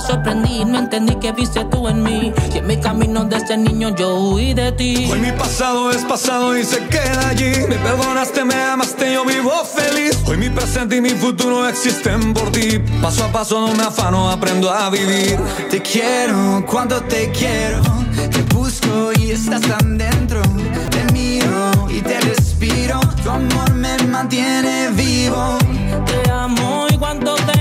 Me sorprendí, no entendí que viste tú en mí. Y en mi camino desde niño yo huí de ti. Hoy mi pasado es pasado y se queda allí. Me perdonaste, me amaste, yo vivo feliz. Hoy mi presente y mi futuro existen por ti. Paso a paso no me afano, aprendo a vivir. Te quiero, cuando te quiero. Te busco y estás tan dentro. Te miro y te respiro. Tu amor me mantiene vivo. Te amo y cuando te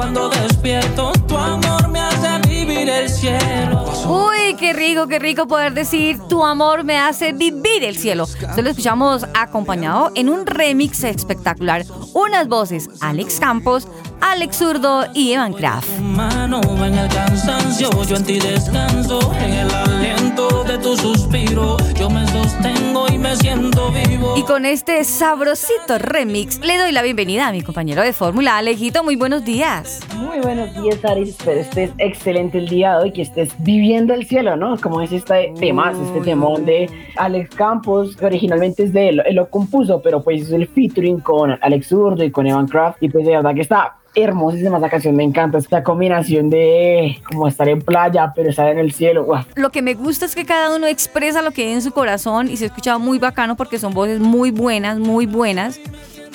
cuando despierto, tu amor me hace vivir el cielo. Uy, qué rico, qué rico poder decir tu amor me hace vivir el cielo. Se lo escuchamos acompañado en un remix espectacular. Unas voces, Alex Campos, Alex Zurdo y Evan Kraft. Mano en el cansancio, yo en ti descanso, en el aliento de tu suspiro, yo me sostengo y me siento vivo. Y con este sabrosito remix le doy la bienvenida a mi compañero de fórmula, Alejito. Muy buenos días. Muy buenos días, Aris. Espero estés excelente el día de hoy, que estés viviendo el cielo, ¿no? Como es este tema, este temón de Alex Campos, que originalmente es de él, él lo compuso, pero pues es el featuring con Alex Zurdo y con Evan Kraft, y pues de verdad que está hermosísima esa canción, me encanta esta combinación de como estar en playa, pero estar en el cielo. Lo que me gusta es que cada uno expresa lo que hay en su corazón y se escucha muy bacano porque son voces muy buenas, muy buenas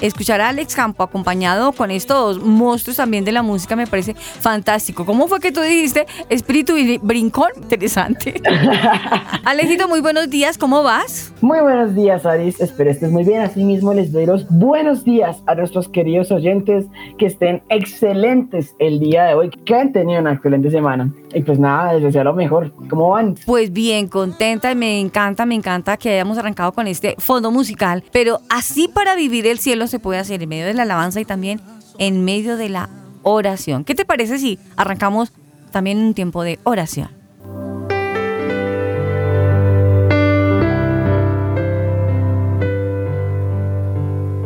escuchar a Alex Campo acompañado con estos monstruos también de la música me parece fantástico. ¿Cómo fue que tú dijiste espíritu y brincón? Interesante. Alejito, muy buenos días, ¿cómo vas? Muy buenos días, Aris. Espero estés muy bien. Asimismo, les doy los buenos días a nuestros queridos oyentes que estén excelentes el día de hoy, que han tenido una excelente semana. Y pues nada, les deseo lo mejor. ¿Cómo van? Pues bien, contenta y me encanta, me encanta que hayamos arrancado con este fondo musical, pero así para vivir el cielo se puede hacer en medio de la alabanza y también en medio de la oración. ¿Qué te parece si arrancamos también un tiempo de oración?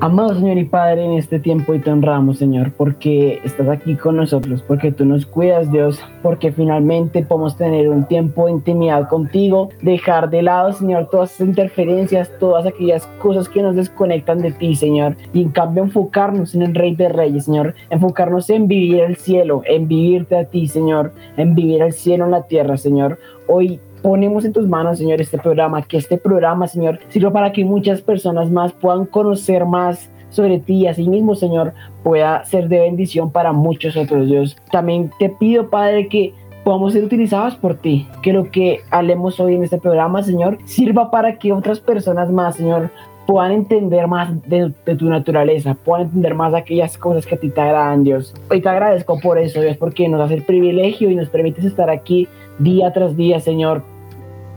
Amado Señor y Padre, en este tiempo y te honramos, Señor, porque estás aquí con nosotros, porque tú nos cuidas, Dios, porque finalmente podemos tener un tiempo de intimidad contigo, dejar de lado, Señor, todas esas interferencias, todas aquellas cosas que nos desconectan de ti, Señor, y en cambio enfocarnos en el Rey de Reyes, Señor, enfocarnos en vivir el cielo, en vivirte a ti, Señor, en vivir el cielo en la tierra, Señor. Hoy ponemos en tus manos, Señor, este programa, que este programa, Señor, sirva para que muchas personas más puedan conocer más sobre ti y así mismo, Señor, pueda ser de bendición para muchos otros, Dios. También te pido, Padre, que podamos ser utilizados por ti, que lo que hablemos hoy en este programa, Señor, sirva para que otras personas más, Señor, puedan entender más de, tu naturaleza, puedan entender más aquellas cosas que a ti te agradan, Dios. Hoy te agradezco por eso, Dios, porque nos hace el privilegio y nos permites estar aquí día tras día, Señor,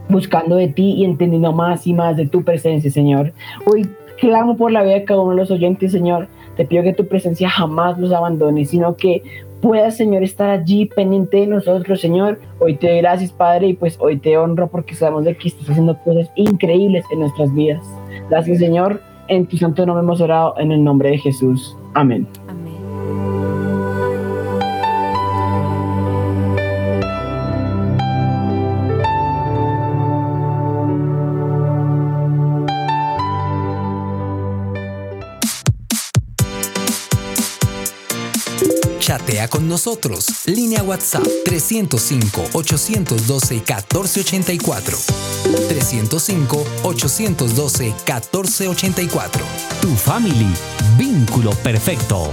buscando de ti y entendiendo más y más de tu presencia, Señor. Hoy clamo por la vida de cada uno de los oyentes, Señor. Te pido que tu presencia jamás los abandone, sino que puedas, Señor, estar allí pendiente de nosotros, Señor. Hoy te doy gracias, Padre, y pues hoy te honro porque sabemos de que estás haciendo cosas increíbles en nuestras vidas. Gracias, Señor. En tu santo nombre hemos orado en el nombre de Jesús. Amén. Chatea con nosotros. Línea WhatsApp 305-812-1484. 305-812-1484. Tu family. Vínculo perfecto.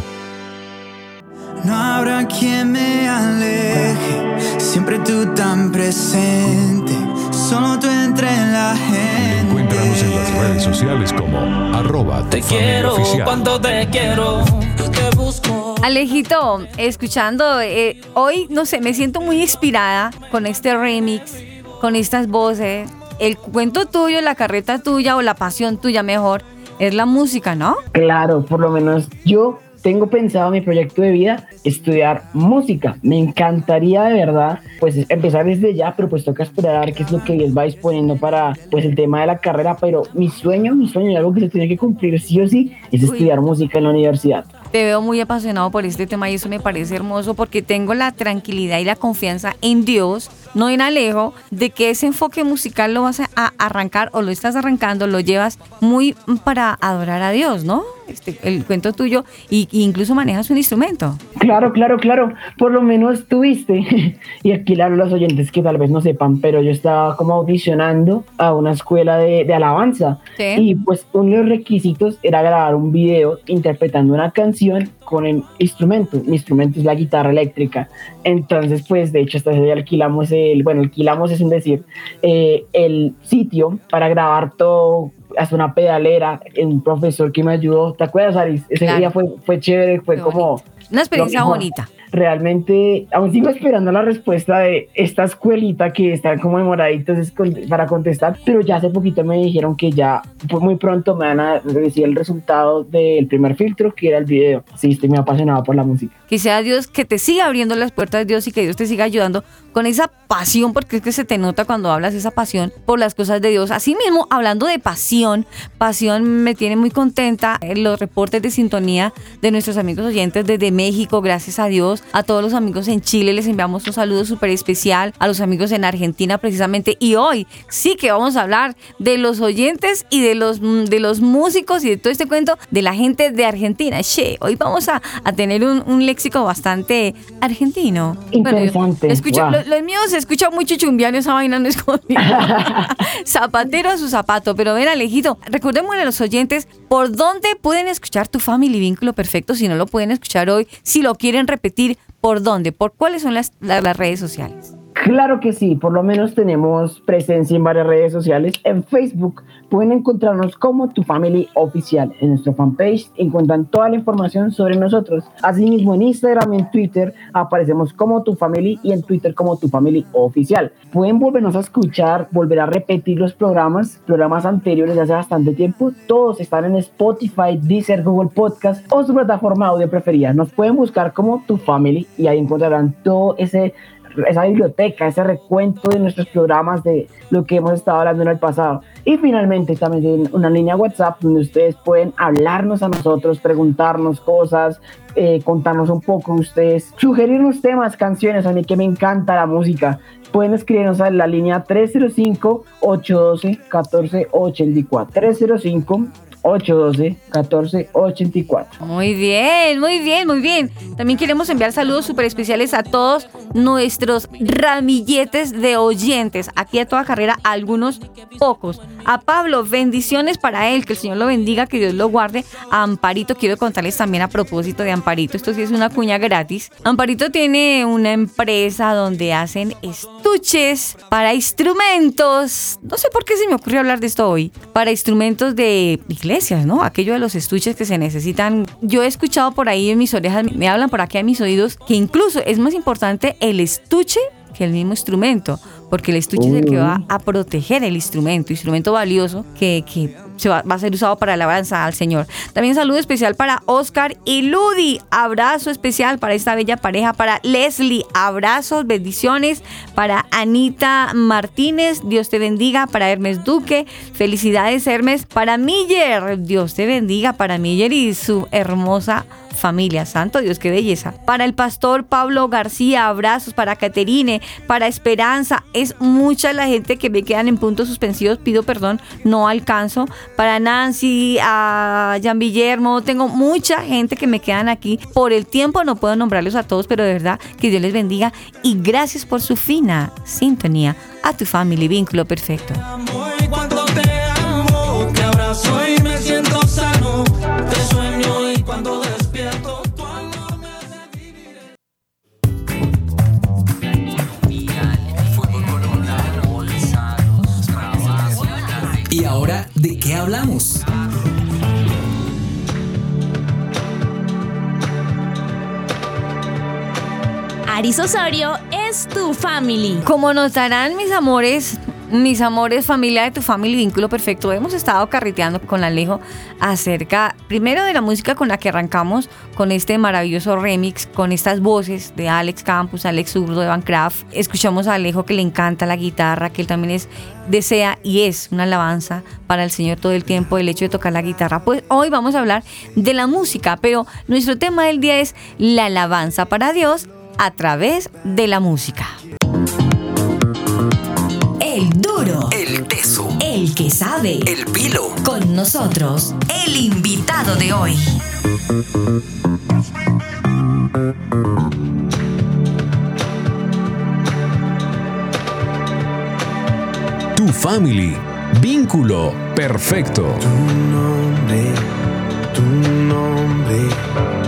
No habrá quien me aleje, siempre tú tan presente, solo tú entre la gente. Encuéntranos en las redes sociales como arroba Te quiero oficial. cuando te quiero. Te busco. Alejito, escuchando, eh, hoy, no sé, me siento muy inspirada con este remix, con estas voces. El cuento tuyo, la carreta tuya o la pasión tuya mejor, es la música, ¿no? Claro, por lo menos yo tengo pensado mi proyecto de vida estudiar música. Me encantaría de verdad pues empezar desde ya, pero pues toca esperar a ver qué es lo que Dios va disponiendo para pues el tema de la carrera, pero mi sueño, mi sueño y algo que se tiene que cumplir sí o sí es Uy. estudiar música en la universidad. Te veo muy apasionado por este tema y eso me parece hermoso porque tengo la tranquilidad y la confianza en Dios, no en Alejo, de que ese enfoque musical lo vas a arrancar o lo estás arrancando, lo llevas muy para adorar a Dios, ¿no? Este, el cuento tuyo y, y incluso manejas un instrumento. Claro, claro, claro. Por lo menos tuviste. y aquí a los oyentes que tal vez no sepan, pero yo estaba como audicionando a una escuela de, de alabanza. Sí. Y pues uno de los requisitos era grabar un video interpretando una canción con el instrumento. Mi instrumento es la guitarra eléctrica. Entonces, pues de hecho, hasta día alquilamos el, bueno, alquilamos es un decir, eh, el sitio para grabar todo hasta una pedalera, un profesor que me ayudó. ¿Te acuerdas, Aris? Ese Claro. día fue, fue chévere, fue Qué como... bonito. Una experiencia bonita. Realmente, aún sigo esperando la respuesta de esta escuelita que están como demoraditos para contestar, pero ya hace poquito me dijeron que ya pues, muy pronto me van a decir el resultado del primer filtro, que era el video. Sí, estoy muy apasionado por la música. Que sea Dios que te siga abriendo las puertas, Dios, y que Dios te siga ayudando con esa pasión, porque es que se te nota cuando hablas esa pasión por las cosas de Dios. Así mismo, hablando de pasión, pasión me tiene muy contenta los reportes de sintonía de nuestros amigos oyentes desde México, gracias a Dios. A todos los amigos en Chile les enviamos un saludo súper especial, a los amigos en Argentina precisamente. Y hoy sí que vamos a hablar de los oyentes y de los, de los músicos y de todo este cuento de la gente de Argentina. Che, hoy vamos a, a tener un, un léxico bastante argentino. Bueno, Interesante, yo escucho, wow. lo, lo mío se escucha muy chuchumbiano, esa vaina no es conmigo. Zapatero a su zapato. Pero ven, Alejito, recordémosle a los oyentes por dónde pueden escuchar tu Family Vínculo Perfecto si no lo pueden escuchar hoy, si lo quieren repetir, ¿por dónde? ¿Por cuáles son las, la- las redes sociales? Claro que sí, por lo menos tenemos presencia en varias redes sociales. En Facebook pueden encontrarnos como Tu Family Oficial. En nuestro fanpage encuentran toda la información sobre nosotros. Asimismo, en Instagram y en Twitter aparecemos como Tu Family y en Twitter como Tu Family Oficial. Pueden volvernos a escuchar, volver a repetir los programas, programas anteriores de hace bastante tiempo. Todos están en Spotify, Deezer, Google Podcast o su plataforma audio preferida. Nos pueden buscar como Tu Family y ahí encontrarán todo ese esa biblioteca, ese recuento de nuestros programas, de lo que hemos estado hablando en el pasado. Y finalmente también tienen una línea WhatsApp donde ustedes pueden hablarnos a nosotros, preguntarnos cosas, eh, contarnos un poco de ustedes, sugerirnos temas, canciones, a mí que me encanta la música. Pueden escribirnos a la línea 305-812-1484. 305 812-1484. Muy bien, muy bien, muy bien. También queremos enviar saludos súper especiales a todos nuestros ramilletes de oyentes. Aquí a toda carrera, algunos pocos. A Pablo, bendiciones para él, que el Señor lo bendiga, que Dios lo guarde. A Amparito, quiero contarles también a propósito de Amparito, esto sí es una cuña gratis. Amparito tiene una empresa donde hacen estuches para instrumentos. No sé por qué se me ocurrió hablar de esto hoy. Para instrumentos de iglesias, ¿no? Aquello de los estuches que se necesitan. Yo he escuchado por ahí en mis orejas, me hablan por aquí a mis oídos, que incluso es más importante el estuche que el mismo instrumento, porque el estuche es el que va a proteger el instrumento, instrumento valioso que, que se va, a ser usado para alabanza al Señor. También saludo especial para Oscar y Ludi. Abrazo especial para esta bella pareja. Para Leslie, abrazos, bendiciones. Para Anita Martínez, Dios te bendiga. Para Hermes Duque, felicidades Hermes. Para Miller, Dios te bendiga. Para Miller y su hermosa familia. Santo Dios, qué belleza. Para el pastor Pablo García, abrazos. Para Caterine, para Esperanza. Es mucha la gente que me quedan en puntos suspensivos. Pido perdón, no alcanzo. Para Nancy, a Jan Guillermo, tengo mucha gente que me quedan aquí. Por el tiempo no puedo nombrarlos a todos, pero de verdad que Dios les bendiga y gracias por su fina sintonía a tu family vínculo perfecto. Cuando te amo, te abrazo y me siento sano. Te sueño y cuando de qué hablamos? Aris Osorio es tu family. Como notarán mis amores, mis amores, familia de tu family vínculo perfecto, hemos estado carreteando con Alejo acerca primero de la música con la que arrancamos con este maravilloso remix, con estas voces de Alex Campos, Alex Zurdo de Van Craft. Escuchamos a Alejo que le encanta la guitarra, que él también es desea y es una alabanza para el Señor todo el tiempo el hecho de tocar la guitarra. Pues hoy vamos a hablar de la música, pero nuestro tema del día es la alabanza para Dios a través de la música. El duro. El teso. El que sabe. El pilo. Con nosotros, el invitado de hoy. Tu family. Vínculo perfecto. Tu nombre, tu nombre, tu nombre.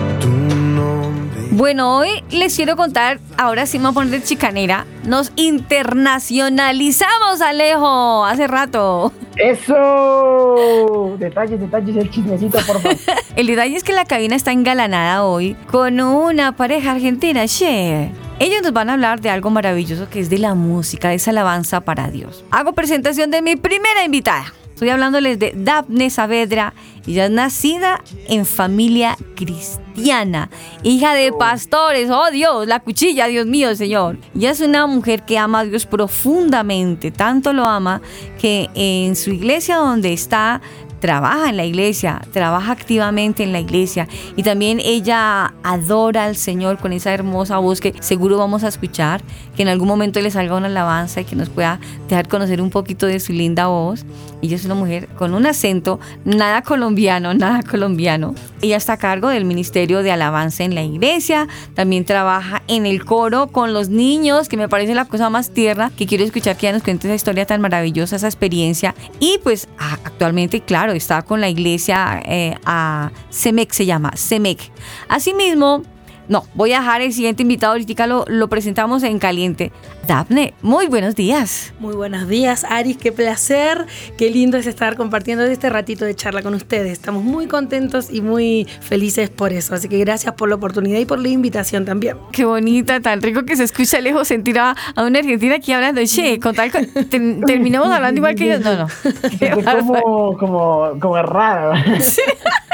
Bueno, hoy les quiero contar, ahora sí me voy a poner de chicanera, nos internacionalizamos, Alejo, hace rato. ¡Eso! Detalles, detalles, el chismecito, por favor. El detalle es que la cabina está engalanada hoy con una pareja argentina, che. Ellos nos van a hablar de algo maravilloso que es de la música, de esa alabanza para Dios. Hago presentación de mi primera invitada. Estoy hablándoles de Daphne Saavedra. Ella es nacida en familia cristiana, hija de pastores. Oh Dios, la cuchilla, Dios mío, Señor. Ella es una mujer que ama a Dios profundamente. Tanto lo ama que en su iglesia donde está trabaja en la iglesia, trabaja activamente en la iglesia y también ella adora al Señor con esa hermosa voz que seguro vamos a escuchar, que en algún momento le salga una alabanza y que nos pueda dejar conocer un poquito de su linda voz. Ella es una mujer con un acento nada colombiano, nada colombiano. Ella está a cargo del Ministerio de Alabanza en la iglesia, también trabaja en el coro con los niños, que me parece la cosa más tierna, que quiero escuchar que ella nos cuente esa historia tan maravillosa, esa experiencia. Y pues actualmente, claro, está con la iglesia eh, a CEMEC, se llama CEMEC. Asimismo, no, voy a dejar el siguiente invitado, ahorita lo presentamos en caliente. Daphne, muy buenos días. Muy buenos días, Aris, qué placer, qué lindo es estar compartiendo este ratito de charla con ustedes. Estamos muy contentos y muy felices por eso, así que gracias por la oportunidad y por la invitación también. Qué bonita, tan rico que se escucha lejos sentir a, a una argentina aquí hablando. Che, con tal, con- ten- terminamos hablando igual que ellos. No, no. Como, como, como raro.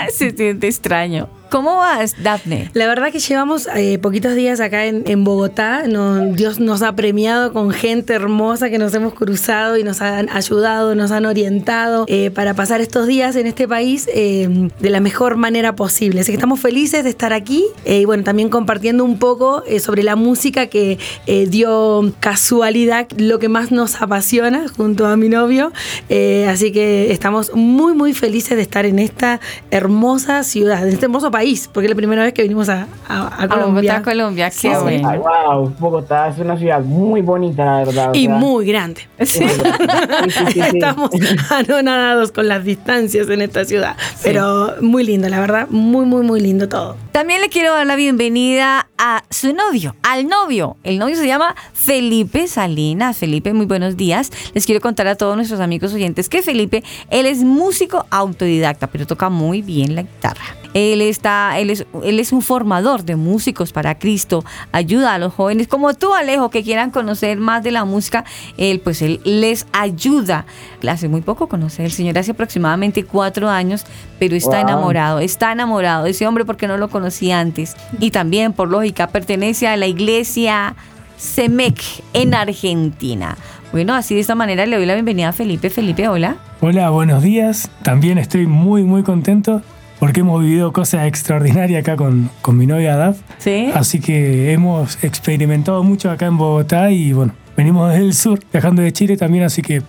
Se siente extraño. ¿Cómo vas, Daphne? La verdad que llevamos eh, poquitos días acá en, en Bogotá. No- Dios nos ha premiado con gente hermosa que nos hemos cruzado y nos han ayudado, nos han orientado eh, para pasar estos días en este país eh, de la mejor manera posible. Así que estamos felices de estar aquí eh, y bueno, también compartiendo un poco eh, sobre la música que eh, dio casualidad lo que más nos apasiona junto a mi novio. Eh, así que estamos muy, muy felices de estar en esta hermosa ciudad, en este hermoso país, porque es la primera vez que vinimos a, a- a A Colombia. Bogotá, Colombia. Qué Sí, bueno. Ay, wow, Bogotá es una ciudad muy bonita, la verdad. o Y sea, muy grande. Sí. sí, sí, sí, sí. Estamos anonadados con las distancias en esta ciudad. Pero muy lindo, la verdad. Muy, muy, muy lindo todo. También le quiero dar la bienvenida a su novio, al novio. El novio se llama Felipe Salinas. Felipe, muy buenos días. Les quiero contar a todos nuestros amigos oyentes que Felipe, él es músico autodidacta, pero toca muy bien la guitarra. Él está está, él es, él es un formador de músicos para Cristo, ayuda a los jóvenes como tú, Alejo, que quieran conocer más de la música, él pues él les ayuda. Hace muy poco conocí al Señor, hace aproximadamente cuatro años, pero está Wow. enamorado, está enamorado de ese hombre porque no lo conocía antes. Y también, por lógica, pertenece a la iglesia Semec en Argentina. Bueno, así de esta manera le doy la bienvenida a Felipe. Felipe, hola. Hola, buenos días. También estoy muy, muy contento porque hemos vivido cosas extraordinarias acá con, con mi novia Daf. Sí. Así que hemos experimentado mucho acá en Bogotá y bueno, venimos desde el sur, viajando de Chile también, así que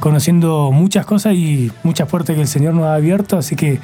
conociendo muchas cosas y muchas puertas que el Señor nos ha abierto. Así que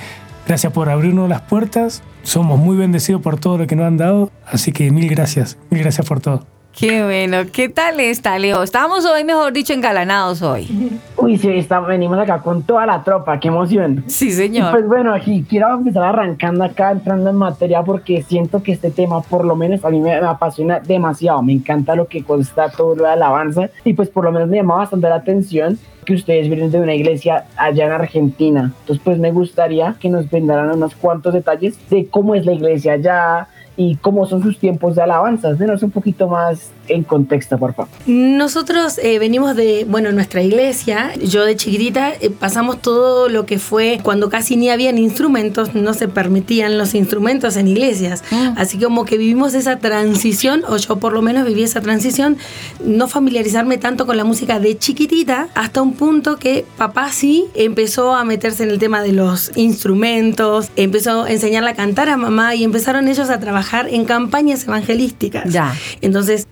gracias por abrirnos las puertas. Somos muy bendecidos por todo lo que nos han dado. Así que mil gracias, mil gracias por todo. Qué bueno, ¿qué tal está, Leo? Estamos hoy, mejor dicho, engalanados hoy. Uy, sí, está- venimos acá con toda la tropa, qué emoción. Sí, Y señor. pues bueno, aquí quiero empezar arrancando acá, entrando en materia, porque siento que este tema, por lo menos a mí me, me apasiona demasiado. Me encanta lo que consta todo lo de alabanza, y pues por lo menos me llama bastante la atención que ustedes vienen de una iglesia allá en Argentina. Entonces, pues me gustaría que nos brindaran unos cuantos detalles de cómo es la iglesia allá y cómo son sus tiempos de alabanza. Denos un poquito más en contexto, por favor. Nosotros eh, venimos de, bueno, nuestra iglesia. Yo de chiquitita eh, pasamos todo lo que fue cuando casi ni habían instrumentos, no se permitían los instrumentos en iglesias. Así que como que vivimos esa transición, o yo por lo menos viví esa transición, no familiarizarme tanto con la música de chiquitita, hasta un punto que papá sí empezó a meterse en el tema de los instrumentos, empezó a enseñarle a cantar a mamá y empezaron ellos a trabajar en campañas evangelísticas. Ya. Entonces,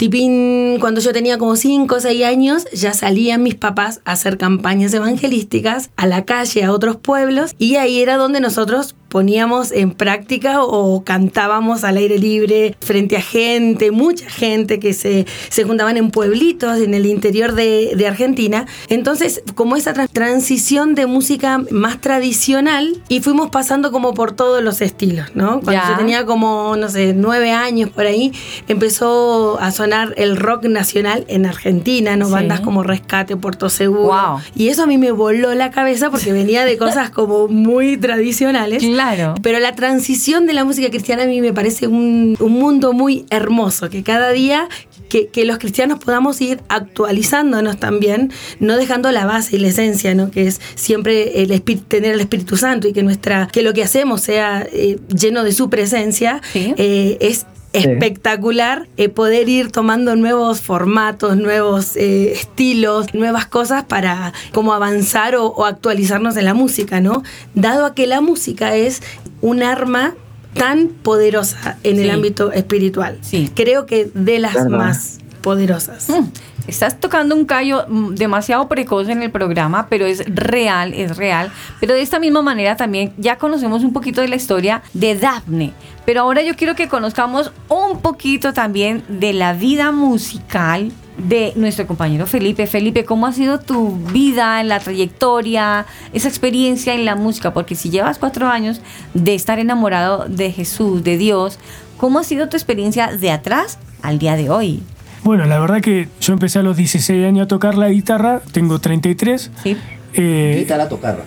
cuando yo tenía como 5 o 6 años, ya salían mis papás a hacer campañas evangelísticas a la calle, a otros pueblos, y ahí era donde nosotros poníamos en práctica o cantábamos al aire libre frente a gente, mucha gente que se, se juntaban en pueblitos en el interior de, de Argentina. Entonces, como esa tra- transición de música más tradicional y fuimos pasando como por todos los estilos, ¿no? Cuando yo tenía como, no sé, nueve años por ahí, empezó a sonar el rock nacional en Argentina, ¿no? Sí. Bandas como Rescate, Puerto Seguro. Wow. Y eso a mí me voló la cabeza porque venía de cosas como muy tradicionales. Claro. Pero la transición de la música cristiana a mí me parece un, un mundo muy hermoso, que cada día que, que los cristianos podamos ir actualizándonos también, no dejando la base y la esencia, ¿no? que es siempre el tener el Espíritu Santo y que, nuestra, que lo que hacemos sea eh, lleno de su presencia, Sí. eh, es espectacular eh, poder ir tomando nuevos formatos, nuevos eh, estilos, nuevas cosas para como avanzar o, o actualizarnos en la música, ¿no? Dado a que la música es un arma tan poderosa en Sí. el ámbito espiritual. Sí. Creo que de las más poderosas. Mm, Estás tocando un callo mm, demasiado precoz en el programa, pero es real, es real. Pero de esta misma manera también ya conocemos un poquito de la historia de Daphne. Pero ahora yo quiero que conozcamos un poquito también de la vida musical de nuestro compañero Felipe. Felipe, ¿cómo ha sido tu vida en la trayectoria, esa experiencia en la música? Porque si llevas cuatro años de estar enamorado de Jesús, de Dios, ¿cómo ha sido tu experiencia de atrás al día de hoy? Bueno, la verdad que yo empecé a los 16 años a tocar la guitarra, tengo 33. Sí. Eh, Guitarra tocarra.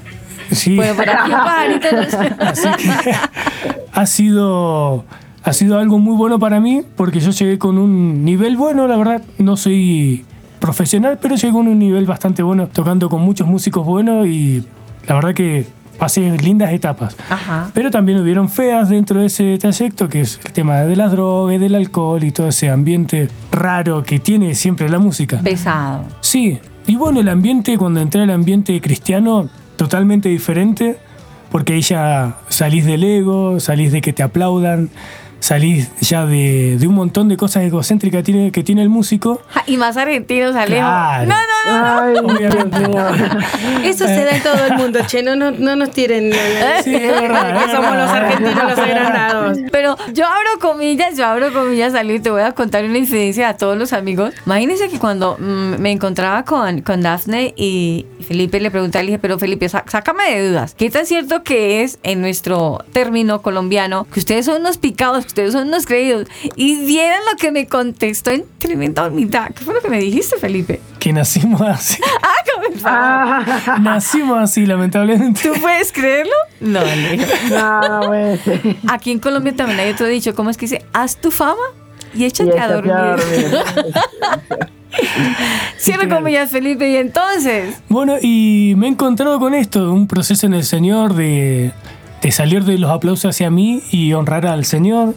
sí, Bueno, para así que ha sido, ha sido algo muy bueno para mí porque yo llegué con un nivel bueno, la verdad, no soy profesional, pero llegué con un nivel bastante bueno, tocando con muchos músicos buenos y la verdad que pasé lindas etapas. Ajá. Pero también hubieron feas dentro de ese trayecto, que es el tema de las drogas, del alcohol y todo ese ambiente raro que tiene siempre la música. Pesado. Sí, y bueno, el ambiente, cuando entré al ambiente cristiano, totalmente diferente, porque ahí ya salís del ego, salís de que te aplaudan, salís ya de, de un montón de cosas egocéntricas que tiene, que tiene el músico. Ja, Y más argentinos, Alejo. Claro. No, no, no. Ay. Dios mío. Eso se da en todo el mundo, che, no, no, no nos tiren. Sí, es verdad, es que somos los argentinos los agrandados. Pero yo abro comillas, yo abro comillas, Ali, te voy a contar una incidencia a todos los amigos. Imagínense que cuando mm, me encontraba con, con Daphne y Felipe le pregunté, le dije, pero Felipe, sá- sácame de dudas. ¿Qué tan cierto que es en nuestro término colombiano que ustedes son unos picados, ustedes son unos creídos? Y vieron lo que me contestó en tremenda humildad. ¿Qué fue lo que me dijiste, Felipe? Que nacimos así. Ah, ¿cómo? Ah, Nacimos así, lamentablemente. ¿Tú puedes creerlo? No, no, pues. Aquí en Colombia también hay otro dicho, ¿cómo es que dice? Haz tu fama y Y échate a échate a dormir. dormir. Cierre comillas, Felipe. Y entonces, Bueno, y me he encontrado con esto, un proceso en el Señor de, de salir de los aplausos hacia mí y honrar al Señor.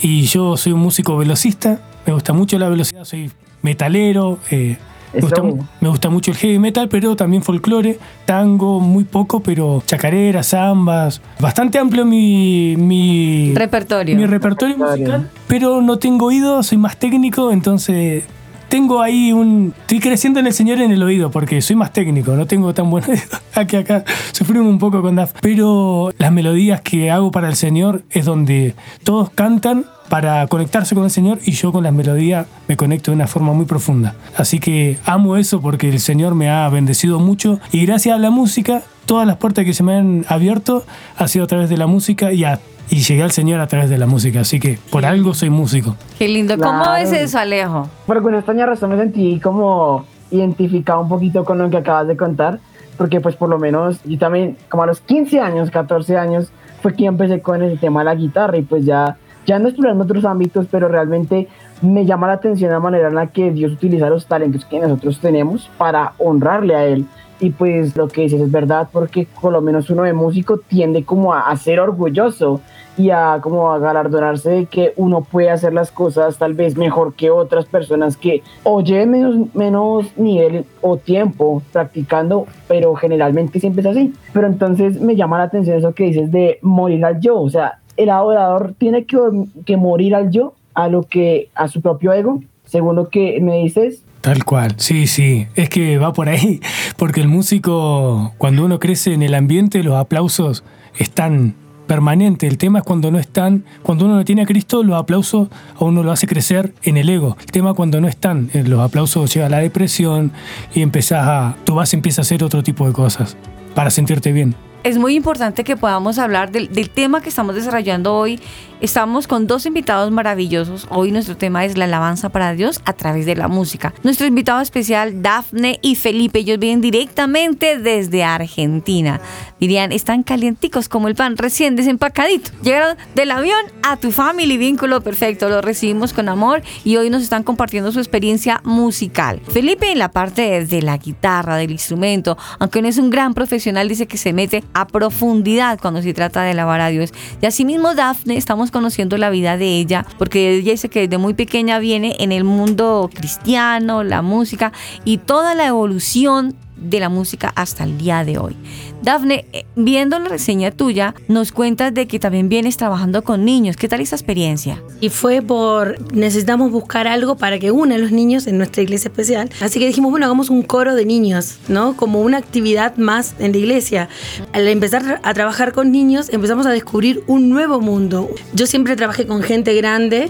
Y yo soy un músico velocista, me gusta mucho la velocidad, soy metalero, eh, me, gusta, Eso. me gusta mucho el heavy metal, pero también folclore, tango, muy poco, pero chacareras, zambas, bastante amplio mi, mi, repertorio. mi repertorio musical, pero no tengo oído, soy más técnico, entonces tengo ahí un... Estoy creciendo en el Señor en el oído, porque soy más técnico, no tengo tan buen oído. Aquí, acá, sufrimos un poco con DAF. Pero las melodías que hago para el Señor es donde todos cantan para conectarse con el Señor y yo con las melodías me conecto de una forma muy profunda. Así que amo eso porque el Señor me ha bendecido mucho y gracias a la música, todas las puertas que se me han abierto ha sido a través de la música y, a- y llegué al Señor a través de la música. Así que por algo soy músico. Qué lindo. ¿Cómo Claro. es eso, Alejo? Por alguna extraña razón me sentí como identificado un poquito con lo que acabas de contar, porque pues por lo menos yo también, como a los 15 años, 14 años, fue que empecé con ese tema de la guitarra y pues ya, ya ando explorando otros ámbitos, pero realmente me llama la atención la manera en la que Dios utiliza los talentos que nosotros tenemos para honrarle a Él. Y pues lo que dices es verdad, porque por lo menos uno de músico tiende como a, a ser orgulloso y a como a galardonarse de que uno puede hacer las cosas tal vez mejor que otras personas que o lleven menos, menos nivel o tiempo practicando, pero generalmente siempre es así. Pero entonces me llama la atención eso que dices de morir al yo, o sea, el adorador tiene que, que morir al yo, a lo que, a su propio ego, según lo que me dices, Tal cual, sí, sí, es que va por ahí, porque el músico, cuando uno crece en el ambiente, los aplausos están permanentes. El tema es cuando no están, cuando uno no tiene a Cristo, los aplausos a uno lo hace crecer en el ego. El tema cuando no están, eh, los aplausos llega a la depresión y empezás a, tu base empieza a hacer otro tipo de cosas para sentirte bien. Es muy importante que podamos hablar del, tema que estamos desarrollando hoy. Estamos con dos invitados maravillosos. Hoy nuestro tema es la alabanza para Dios a través de la música. Nuestro invitado especial, Dafne y Felipe, ellos vienen directamente desde Argentina. Dirían, están calienticos como el pan, recién desempacadito. Llegaron del avión a tu family, vínculo perfecto. Lo recibimos con amor y hoy nos están compartiendo su experiencia musical. Felipe en la parte de, de la guitarra, del instrumento, aunque no es un gran profesional, dice que se mete a profundidad cuando se trata de alabar a Dios. Y asimismo Dafne, estamos conociendo la vida de ella, porque ella dice que desde muy pequeña viene en el mundo cristiano, la música y toda la evolución de la música hasta el día de hoy. Dafne, eh, viendo la reseña tuya, nos cuentas de que también vienes trabajando con niños. ¿Qué tal esa experiencia? Y fue por necesitamos buscar algo para que una los niños en nuestra iglesia especial. Así que dijimos, bueno, hagamos un coro de niños, ¿no? Como una actividad más en la iglesia. Al empezar a trabajar con niños, empezamos a descubrir un nuevo mundo. Yo siempre trabajé con gente grande.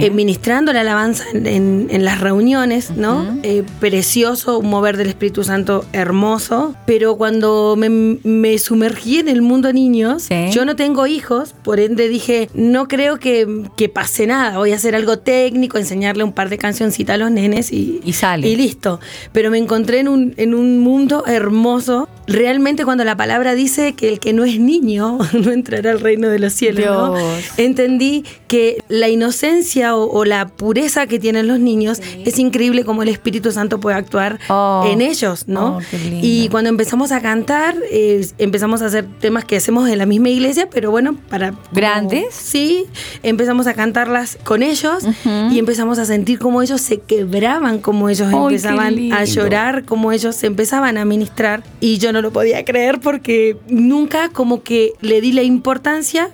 Eh, ministrando la alabanza en, en- en las reuniones, ¿no? Eh, precioso, un mover del Espíritu Santo hermoso, pero cuando me, me sumergí en el mundo niños, yo no tengo hijos, por ende dije, no creo que, que pase nada, voy a hacer algo técnico, enseñarle un par de cancioncitas a los nenes y, y sale. Y listo. Pero me encontré en un, en un mundo hermoso. Realmente cuando la palabra dice que el que no es niño no entrará al reino de los cielos, ¿no? Entendí que la inocencia o, o la pureza que tienen los niños es increíble como el Espíritu Santo puede actuar en ellos, ¿no? Oh, y cuando empezamos a cantar, eh, empezamos a hacer temas que hacemos en la misma iglesia, pero bueno, para... como- ¿Grandes? Sí, empezamos a cantarlas con ellos y empezamos a sentir cómo ellos se quebraban, cómo ellos empezaban a llorar, cómo ellos se empezaban a ministrar. Y yo no lo podía creer porque nunca como que le di la importancia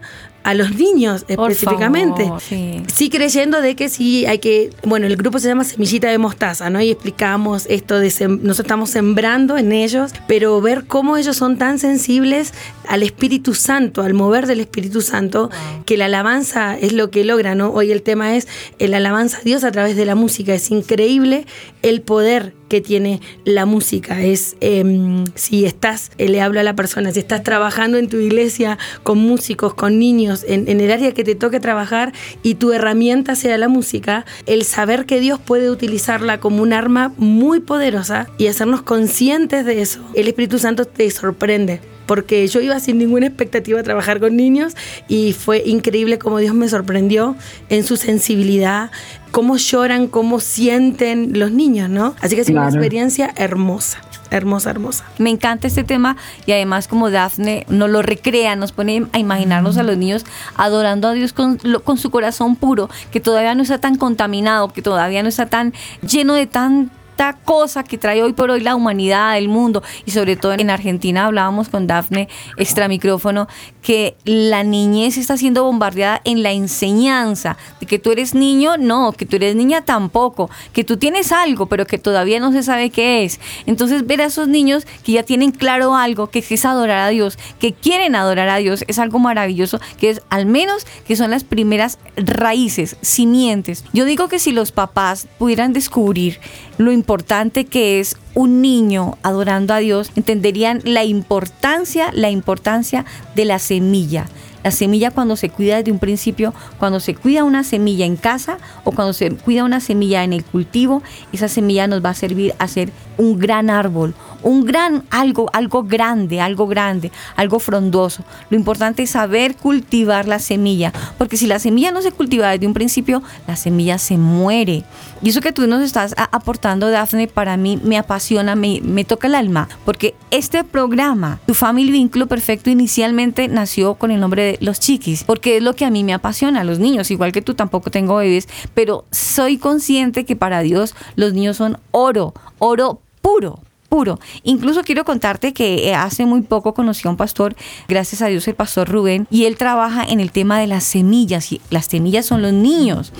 a los niños Por específicamente. favor, sí. Sí creyendo de que sí hay que, bueno, el grupo se llama Semillita de Mostaza, ¿no? Y explicamos esto de, sem- nosotros estamos sembrando en ellos, pero ver cómo ellos son tan sensibles al Espíritu Santo, al mover del Espíritu Santo, que la alabanza es lo que logra, ¿no? Hoy el tema es el alabanza a Dios a través de la música. Es increíble el poder que tiene la música. Es em, si estás, eh, le hablo a la persona, si estás trabajando en tu iglesia con músicos, con niños, en, en el área que te toque trabajar y tu herramienta sea la música, el saber que Dios puede utilizarla como un arma muy poderosa y hacernos conscientes de eso, el Espíritu Santo te sorprende porque yo iba sin ninguna expectativa a trabajar con niños y fue increíble cómo Dios me sorprendió en su sensibilidad, cómo lloran, cómo sienten los niños, ¿no? Así que es una Claro. experiencia hermosa, hermosa, hermosa. Me encanta este tema y además como Dafne nos lo recrea, nos pone a imaginarnos a los niños adorando a Dios con, lo- con su corazón puro, que todavía no está tan contaminado, que todavía no está tan lleno de tanta cosa que trae hoy por hoy la humanidad, el mundo y sobre todo en Argentina hablábamos con Dafne extra micrófono que la niñez está siendo bombardeada en la enseñanza de que tú eres niño, no, que tú eres niña tampoco, que tú tienes algo pero que todavía no se sabe qué es. Entonces ver a esos niños que ya tienen claro algo, que es adorar a Dios, que quieren adorar a Dios, es algo maravilloso, que es al menos que son las primeras raíces, simientes. Yo digo que si los papás pudieran descubrir lo importante que es un niño adorando a Dios, entenderían la importancia, la importancia de la semilla. La semilla cuando se cuida desde un principio, cuando se cuida una semilla en casa o cuando se cuida una semilla en el cultivo, esa semilla nos va a servir a ser un gran árbol, un gran algo, algo grande, algo grande, algo frondoso. Lo importante es saber cultivar la semilla, porque si la semilla no se cultiva desde un principio, la semilla se muere. Y eso que tú nos estás aportando, Dafne, para mí me apasiona, me, me toca el alma, porque este programa, Tu Family Vínculo Perfecto, inicialmente nació con el nombre de Los Chiquis, porque es lo que a mí me apasiona, los niños, igual que tú tampoco tengo bebés, pero soy consciente que para Dios los niños son oro, oro puro puro. Incluso quiero contarte que eh, hace muy poco conocí a un pastor, gracias a Dios el pastor Rubén, y él trabaja en el tema de las semillas, y las semillas son los niños.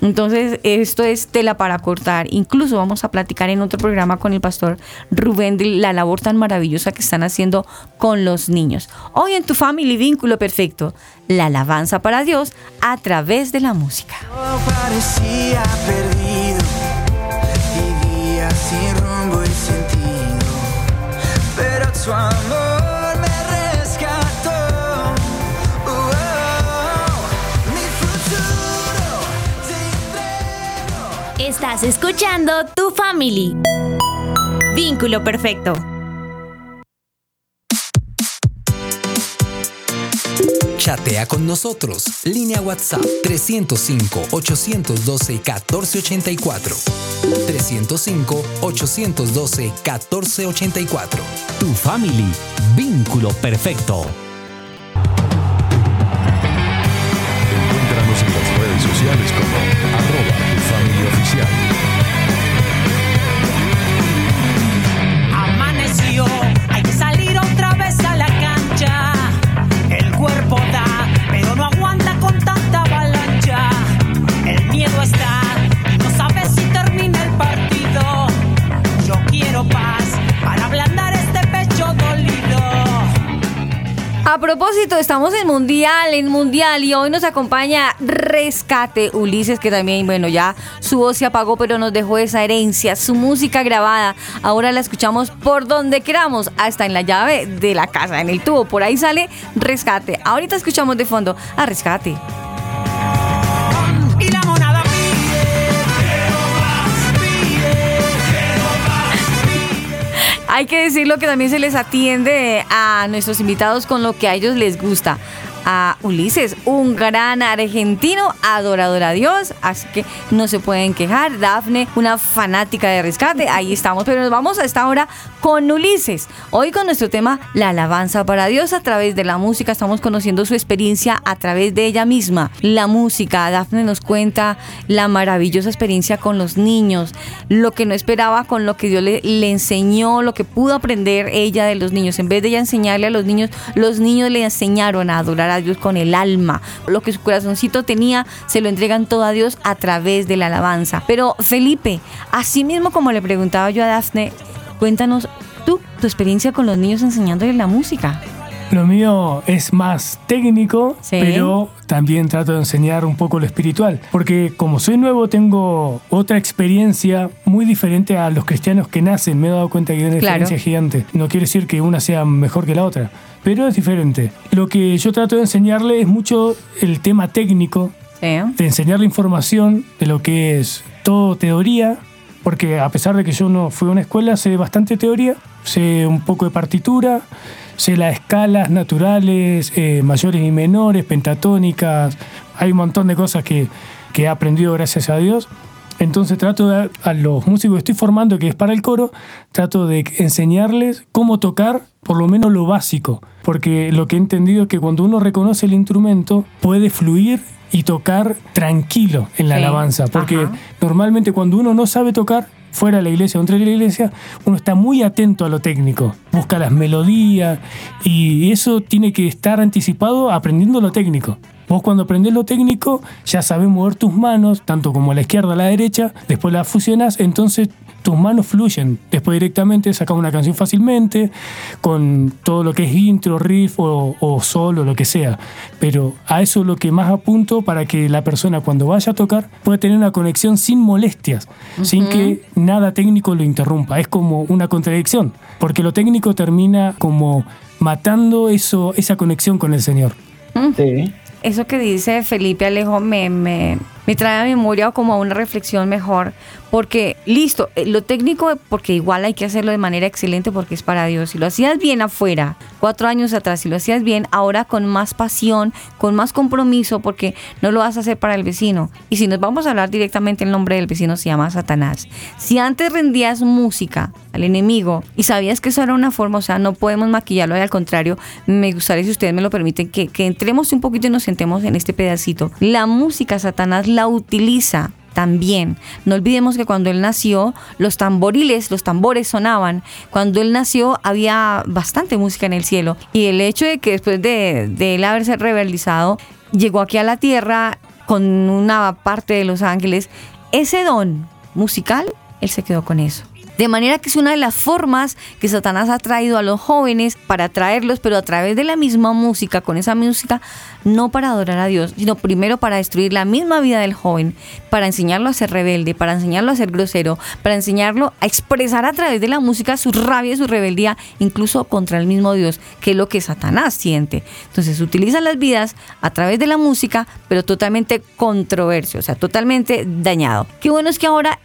Entonces, esto es tela para cortar. Incluso vamos a platicar en otro programa con el pastor Rubén de la labor tan maravillosa que están haciendo con los niños. Hoy en tu Family Vínculo Perfecto, la alabanza para Dios a través de la música. Parecía Uh, Estás escuchando Tu Family. Vínculo perfecto. Chatea con nosotros. Línea WhatsApp 305-812-1484. 305-812-1484. Tu family, vínculo perfecto. Encuéntranos en las redes sociales como arroba tu familia oficial. Estamos en Mundial, en Mundial, y hoy nos acompaña Rescate Ulises, que también, bueno, ya su voz se apagó, pero nos dejó esa herencia, su música grabada. Ahora la escuchamos por donde queramos, hasta en la llave de la casa, en el tubo. Por ahí sale Rescate. Ahorita escuchamos de fondo a Rescate. Hay que decirlo que también se les atiende a nuestros invitados con lo que a ellos les gusta. A Ulises, un gran argentino, adorador a Dios, así que no se pueden quejar. Dafne, una fanática de rescate, ahí estamos, pero nos vamos a esta hora con Ulises. Hoy con nuestro tema, la alabanza para Dios a través de la música. Estamos conociendo su experiencia a través de ella misma. La música, Dafne nos cuenta la maravillosa experiencia con los niños, lo que no esperaba con lo que Dios le, enseñó, lo que pudo aprender ella de los niños. En vez de ella enseñarle a los niños, los niños le enseñaron a adorar a Dios con el alma. Lo que su corazoncito tenía, se lo entregan todo a Dios a través de la alabanza. Pero Felipe, así mismo como le preguntaba yo a Dafne, cuéntanos tú tu experiencia con los niños enseñándoles la música. Lo mío es más técnico, pero también trato de enseñar un poco lo espiritual. Porque como soy nuevo, tengo otra experiencia muy diferente a los cristianos que nacen. Me he dado cuenta que hay una Claro. diferencia gigante. No quiere decir que una sea mejor que la otra, pero es diferente. Lo que yo trato de enseñarle es mucho el tema técnico, de enseñar la información de lo que es todo teoría, porque a pesar de que yo no fui a una escuela, sé bastante teoría, sé un poco de partitura, sé las escalas naturales, eh, mayores y menores, pentatónicas, hay un montón de cosas que, que he aprendido gracias a Dios. Entonces trato de, a los músicos que estoy formando, que es para el coro, trato de enseñarles cómo tocar por lo menos lo básico. Porque lo que he entendido es que cuando uno reconoce el instrumento, puede fluir y tocar tranquilo en la Sí. alabanza. Porque Ajá. normalmente cuando uno no sabe tocar, fuera de la iglesia o dentro de la iglesia, uno está muy atento a lo técnico, busca las melodías y eso tiene que estar anticipado aprendiendo lo técnico. Vos cuando aprendés lo técnico ya sabés mover tus manos, tanto como a la izquierda a la derecha, después las fusionas, entonces tus manos fluyen. Después directamente sacas una canción fácilmente, con todo lo que es intro, riff o, o solo, lo que sea. Pero a eso es lo que más apunto para que la persona cuando vaya a tocar pueda tener una conexión sin molestias, sin que nada técnico lo interrumpa. Es como una contradicción, porque lo técnico termina como matando eso, esa conexión con el Señor. Eso que dice Felipe Alejo me, me, me trae a memoria como a una reflexión mejor, porque listo, eh, lo técnico, porque igual hay que hacerlo de manera excelente porque es para Dios. Si lo hacías bien afuera, cuatro años atrás, si lo hacías bien, ahora con más pasión, con más compromiso, porque no lo vas a hacer para el vecino. Y si nos vamos a hablar directamente, el nombre del vecino se llama Satanás. Si antes rendías música al enemigo y sabías que eso era una forma, o sea, no podemos maquillarlo, y al contrario, me gustaría, si ustedes me lo permiten, que, que entremos un poquito y nos sentemos en este pedacito. La música Satanás la utiliza también. No olvidemos que cuando él nació, los tamboriles, los tambores sonaban. Cuando él nació, había bastante música en el cielo. Y el hecho de que después de, de él haberse rebelizado, llegó aquí a la tierra con una parte de los ángeles, ese don musical, él se quedó con eso. De manera que es una de las formas que Satanás ha traído a los jóvenes para atraerlos, pero a través de la misma música, con esa música, no para adorar a Dios, sino primero para destruir la misma vida del joven, para enseñarlo a ser rebelde, para enseñarlo a ser grosero, para enseñarlo a expresar a través de la música su rabia y su rebeldía, incluso contra el mismo Dios, que es lo que Satanás siente. Entonces utiliza las vidas a través de la música, pero totalmente controversio, o sea, totalmente dañado. Qué bueno es que ahora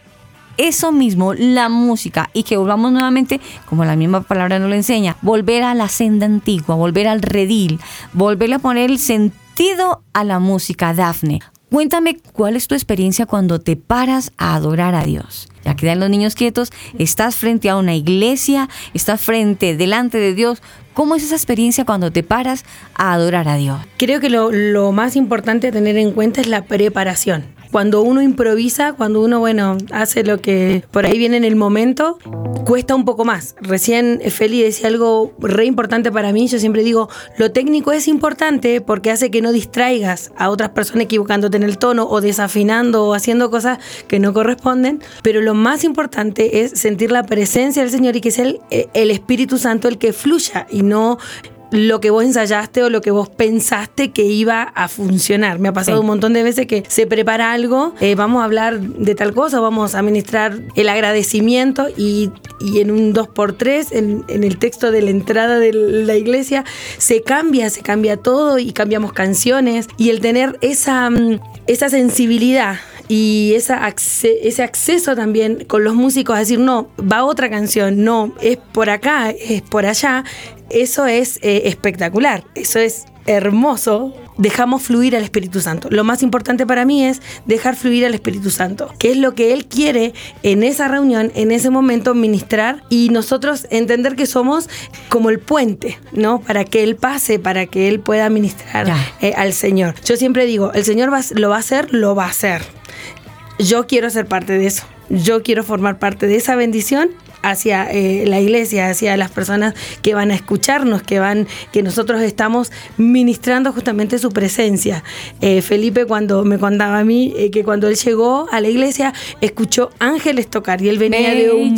eso mismo, la música, y que volvamos nuevamente, como la misma palabra nos lo enseña, volver a la senda antigua, volver al redil, volverle a poner el sentido a la música, Dafne. Cuéntame cuál es tu experiencia cuando te paras a adorar a Dios. Ya quedan los niños quietos, estás frente a una iglesia, estás frente, delante de Dios. ¿Cómo es esa experiencia cuando te paras a adorar a Dios? Creo que lo, lo más importante a tener en cuenta es la preparación. Cuando uno improvisa, cuando uno, bueno, hace lo que por ahí viene en el momento, cuesta un poco más. Recién Feli decía algo re importante para mí. Yo siempre digo, lo técnico es importante porque hace que no distraigas a otras personas equivocándote en el tono o desafinando o haciendo cosas que no corresponden. Pero lo más importante es sentir la presencia del Señor y que sea el, el Espíritu Santo el que fluya y no lo que vos ensayaste o lo que vos pensaste que iba a funcionar. Me ha pasado Sí. un montón de veces que se prepara algo, eh, vamos a hablar de tal cosa, vamos a ministrar el agradecimiento y, y en un 2x3, en, en el texto de la entrada de la iglesia, se cambia, se cambia todo y cambiamos canciones y el tener esa, mm, esa sensibilidad y esa acce- ese acceso también con los músicos a decir, no, va otra canción, no, es por acá, es por allá, eso es eh, espectacular, eso es hermoso. Dejamos fluir al Espíritu Santo. Lo más importante para mí es dejar fluir al Espíritu Santo, que es lo que Él quiere en esa reunión, en ese momento, ministrar y nosotros entender que somos como el puente, ¿no? Para que Él pase, para que Él pueda ministrar eh, al Señor. Yo siempre digo, el Señor va- lo va a hacer, lo va a hacer yo quiero ser parte de eso. Yo quiero formar parte de esa bendición hacia eh, la iglesia, hacia las personas que van a escucharnos, que van, que nosotros estamos ministrando justamente su presencia. Eh, Felipe cuando me contaba a mí eh, que cuando él llegó a la iglesia escuchó ángeles tocar y él venía de un,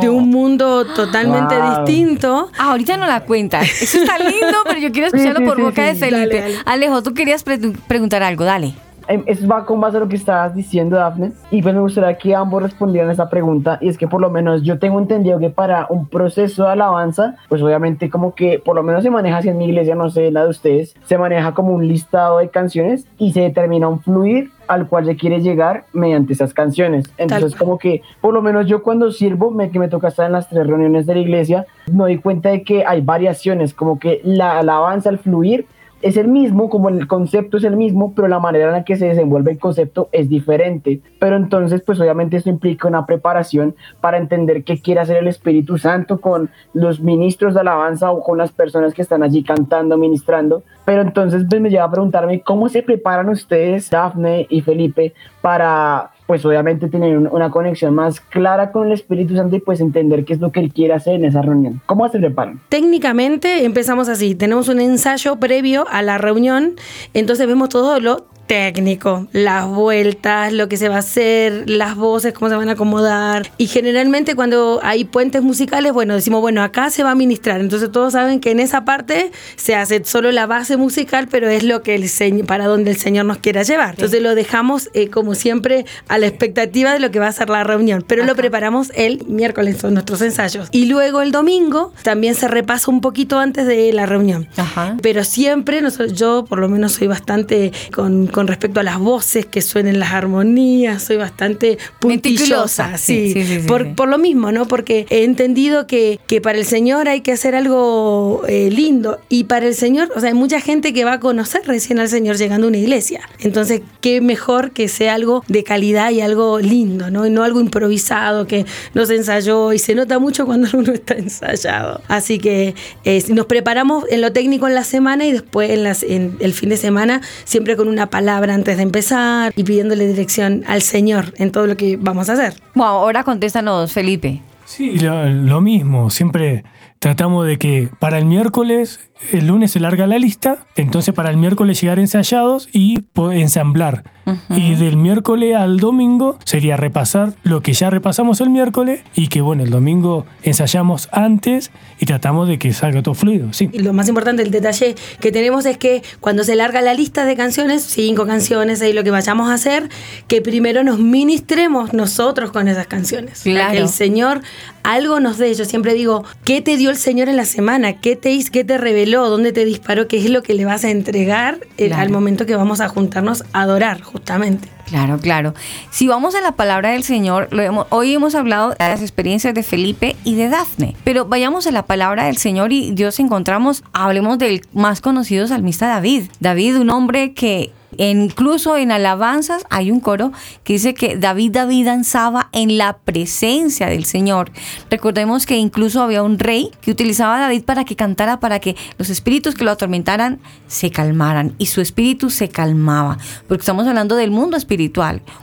de un mundo totalmente Wow. distinto. Ah, ahorita no la cuentas. Eso está lindo, pero yo quiero escucharlo por boca de Felipe. Dale, dale. Alejo, tú querías pre- preguntar algo, dale. Em, Eso va con base a lo que estabas diciendo, Dafne. Y pues me gustaría que ambos respondieran esa pregunta. Y es que por lo menos yo tengo entendido que para un proceso de alabanza, pues obviamente como que por lo menos se maneja así en mi iglesia, no sé, la de ustedes, se maneja como un listado de canciones y se determina un fluir al cual se quiere llegar mediante esas canciones. Entonces como que por lo menos yo cuando sirvo, me, que me toca estar en las tres reuniones de la iglesia, me doy cuenta de que hay variaciones, como que la alabanza, el fluir, es el mismo, como el concepto es el mismo, pero la manera en la que se desenvuelve el concepto es diferente. Pero entonces, pues obviamente esto implica una preparación para entender qué quiere hacer el Espíritu Santo con los ministros de alabanza o con las personas que están allí cantando, ministrando. Pero entonces pues, me lleva a preguntarme cómo se preparan ustedes, Dafne y Felipe, para pues obviamente tener un- una conexión más clara con el Espíritu Santo y pues entender qué es lo que él quiere hacer en esa reunión. ¿Cómo se preparan? Técnicamente empezamos así, tenemos un ensayo previo a la reunión, entonces vemos todo lo técnico, las vueltas, lo que se va a hacer, las voces, cómo se van a acomodar. Y generalmente cuando hay puentes musicales, bueno, decimos, bueno, acá se va a ministrar. Entonces todos saben que en esa parte se hace solo la base musical, pero es lo que el señor, para donde el Señor nos quiera llevar. Entonces lo dejamos eh, como siempre a la expectativa de lo que va a ser la reunión, pero lo preparamos el miércoles, son nuestros ensayos. Y luego el domingo también se repasa un poquito antes de la reunión. Ajá. Pero siempre, nosotros- yo por lo menos soy bastante con, con respecto a las voces, que suenen las armonías, soy bastante puntillosa. Sí, sí, sí, sí, sí, por, por lo mismo, ¿no? Porque he entendido que, que para el Señor hay que hacer algo eh, lindo. Y para el Señor, o sea, hay mucha gente que va a conocer recién al Señor llegando a una iglesia. Entonces, qué mejor que sea algo de calidad y algo lindo, ¿no? Y no algo improvisado que no se ensayó y se nota mucho cuando uno está ensayado. Así que eh, nos preparamos en lo técnico en la semana y después en, las, en el fin de semana, siempre con una palabra antes de empezar y pidiéndole dirección al Señor en todo lo que vamos a hacer. Bueno, ahora contéstanos, Felipe. Sí, lo, lo mismo. Siempre tratamos de que para el miércoles, el lunes se larga la lista, entonces para el miércoles llegar ensayados y ensamblar. Y del miércoles al domingo sería repasar lo que ya repasamos el miércoles y que bueno, el domingo ensayamos antes y tratamos de que salga todo fluido. Sí. Y lo más importante, el detalle que tenemos es que cuando se larga la lista de canciones, cinco canciones, ahí lo que vayamos a hacer, que primero nos ministremos nosotros con esas canciones. Claro. Que el Señor algo nos dé. Yo siempre digo, ¿qué te dio el Señor en la semana? ¿Qué te hizo? ¿Qué te reveló? ¿Dónde te disparó? ¿Qué es lo que le vas a entregar eh, Claro. al momento que vamos a juntarnos a adorar, justamente? Claro, claro. Si vamos a la palabra del Señor, lo hemos- hoy hemos hablado de las experiencias de Felipe y de Dafne, pero vayamos a la palabra del Señor y Dios encontramos, hablemos del más conocido salmista David. David, un hombre que incluso en alabanzas hay un coro que dice que David, David danzaba en la presencia del Señor. Recordemos que incluso había un rey que utilizaba a David para que cantara, para que los espíritus que lo atormentaran se calmaran y su espíritu se calmaba, porque estamos hablando del mundo espiritual.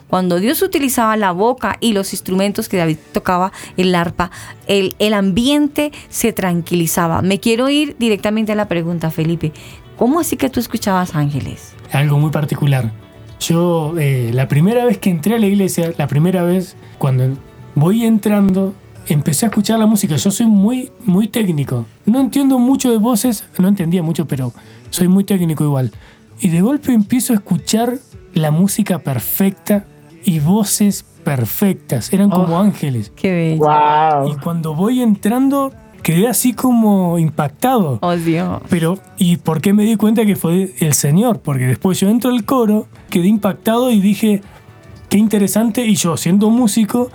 Cuando Dios utilizaba la boca y los instrumentos que David tocaba, el arpa, el, el ambiente se tranquilizaba. Me quiero ir directamente a la pregunta, Felipe. ¿Cómo así que tú escuchabas ángeles? algo muy particular. Yo, eh, la primera vez que entré a la iglesia, la primera vez, cuando voy entrando, empecé a escuchar la música. Yo soy muy, muy técnico. No entiendo mucho de voces, no entendía mucho, pero soy muy técnico igual. Y de golpe empiezo a escuchar la música perfecta y voces perfectas. Eran como Oh. ángeles. Qué bello. ¡Wow! Y cuando voy entrando, quedé así como impactado. Oh, Dios. Pero, ¿y por qué me di cuenta que fue el Señor? Porque después yo entro al coro, quedé impactado y dije, qué interesante. Y yo, siendo músico,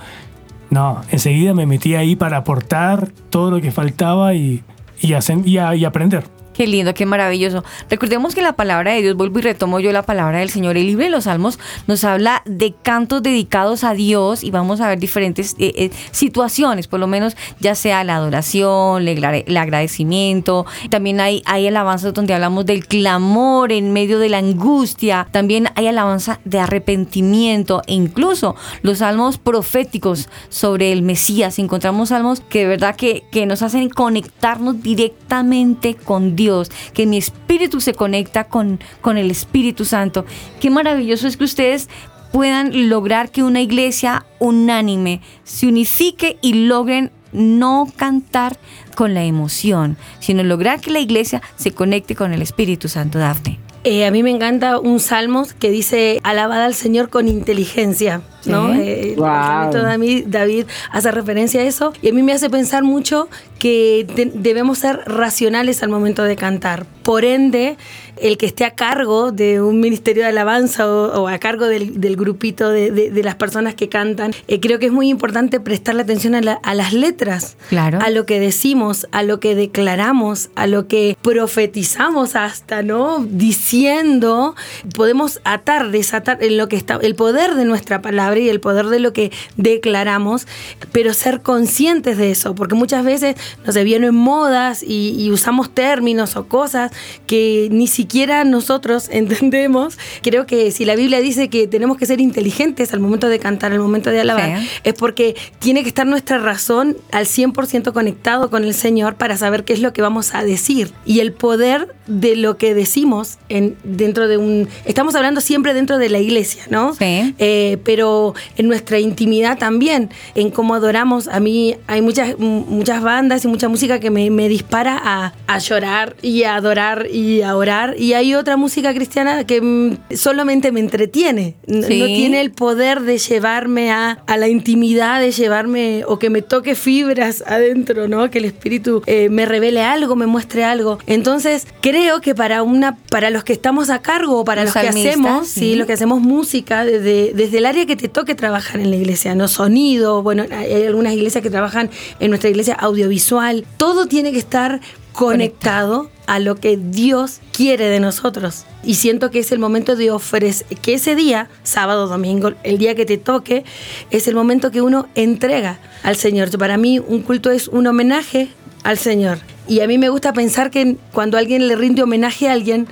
no, enseguida me metí ahí para aportar todo lo que faltaba y, y, a- y aprender. Qué lindo, qué maravilloso. Recordemos que la palabra de Dios, vuelvo y retomo yo la palabra del Señor, el libro de los Salmos nos habla de cantos dedicados a Dios y vamos a ver diferentes eh, eh, situaciones, por lo menos ya sea la adoración, el, agra- el agradecimiento, también hay, hay alabanzas donde hablamos del clamor en medio de la angustia, también hay alabanza de arrepentimiento e incluso los salmos proféticos sobre el Mesías. Encontramos salmos que de verdad que, que nos hacen conectarnos directamente con Dios, que mi espíritu se conecta con, con el Espíritu Santo. Qué maravilloso es que ustedes puedan lograr que una iglesia unánime se unifique y logren no cantar con la emoción, sino lograr que la iglesia se conecte con el Espíritu Santo, Dafne. Eh, a mí me encanta un salmo que dice, alabada al Señor con inteligencia. ¿no? Sí. Eh, Wow. David, David hace referencia a eso y a mí me hace pensar mucho que de- debemos ser racionales al momento de cantar. Por ende, el que esté a cargo de un ministerio de alabanza o, o a cargo del, del grupito de, de- de las personas que cantan, eh, creo que es muy importante prestarle atención a, la- a las letras, Claro. a lo que decimos, a lo que declaramos, a lo que profetizamos hasta, ¿no? Diciendo, podemos atar, desatar en lo que está, el poder de nuestra palabra y el poder de lo que declaramos, pero ser conscientes de eso, porque muchas veces nos vienen modas y, y usamos términos o cosas que ni siquiera nosotros entendemos. Creo que si la Biblia dice que tenemos que ser inteligentes al momento de cantar, al momento de alabar, Sí. es porque tiene que estar nuestra razón al 100% conectado con el Señor para saber qué es lo que vamos a decir. Y el poder de lo que decimos en, dentro de un... Estamos hablando siempre dentro de la iglesia, ¿no? Sí. Eh, pero en nuestra intimidad también, en cómo adoramos. A mí hay muchas, muchas bandas y mucha música que me, me dispara a, a llorar y a adorar y a orar. Y hay otra música cristiana que mm, solamente me entretiene. Sí. No tiene el poder de llevarme a, a la intimidad, de llevarme o que me toque fibras adentro, ¿no? Que el espíritu eh, me revele algo, me muestre algo. Entonces, creo que para una para los que estamos a cargo o para Los los, que hacemos, sí. sí, los que hacemos música desde, desde el área que te toque trabajar en la iglesia, no sonido, bueno, hay algunas iglesias que trabajan en nuestra iglesia audiovisual, todo tiene que estar conectado a lo que Dios quiere de nosotros. Y siento que es el momento de ofrecer, que ese día, sábado, domingo, el día que te toque, es el momento que uno entrega al Señor. Para mí un culto es un homenaje al Señor. Y a mí me gusta pensar que cuando alguien le rinde homenaje a alguien,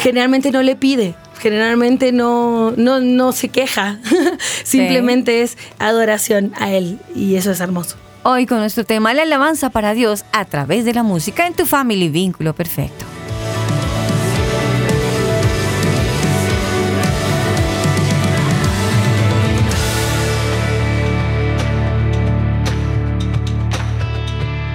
generalmente no le pide, generalmente no, no, no se queja, simplemente es adoración a Él y eso es hermoso. Hoy con nuestro tema, la alabanza para Dios a través de la música en tu family vínculo perfecto.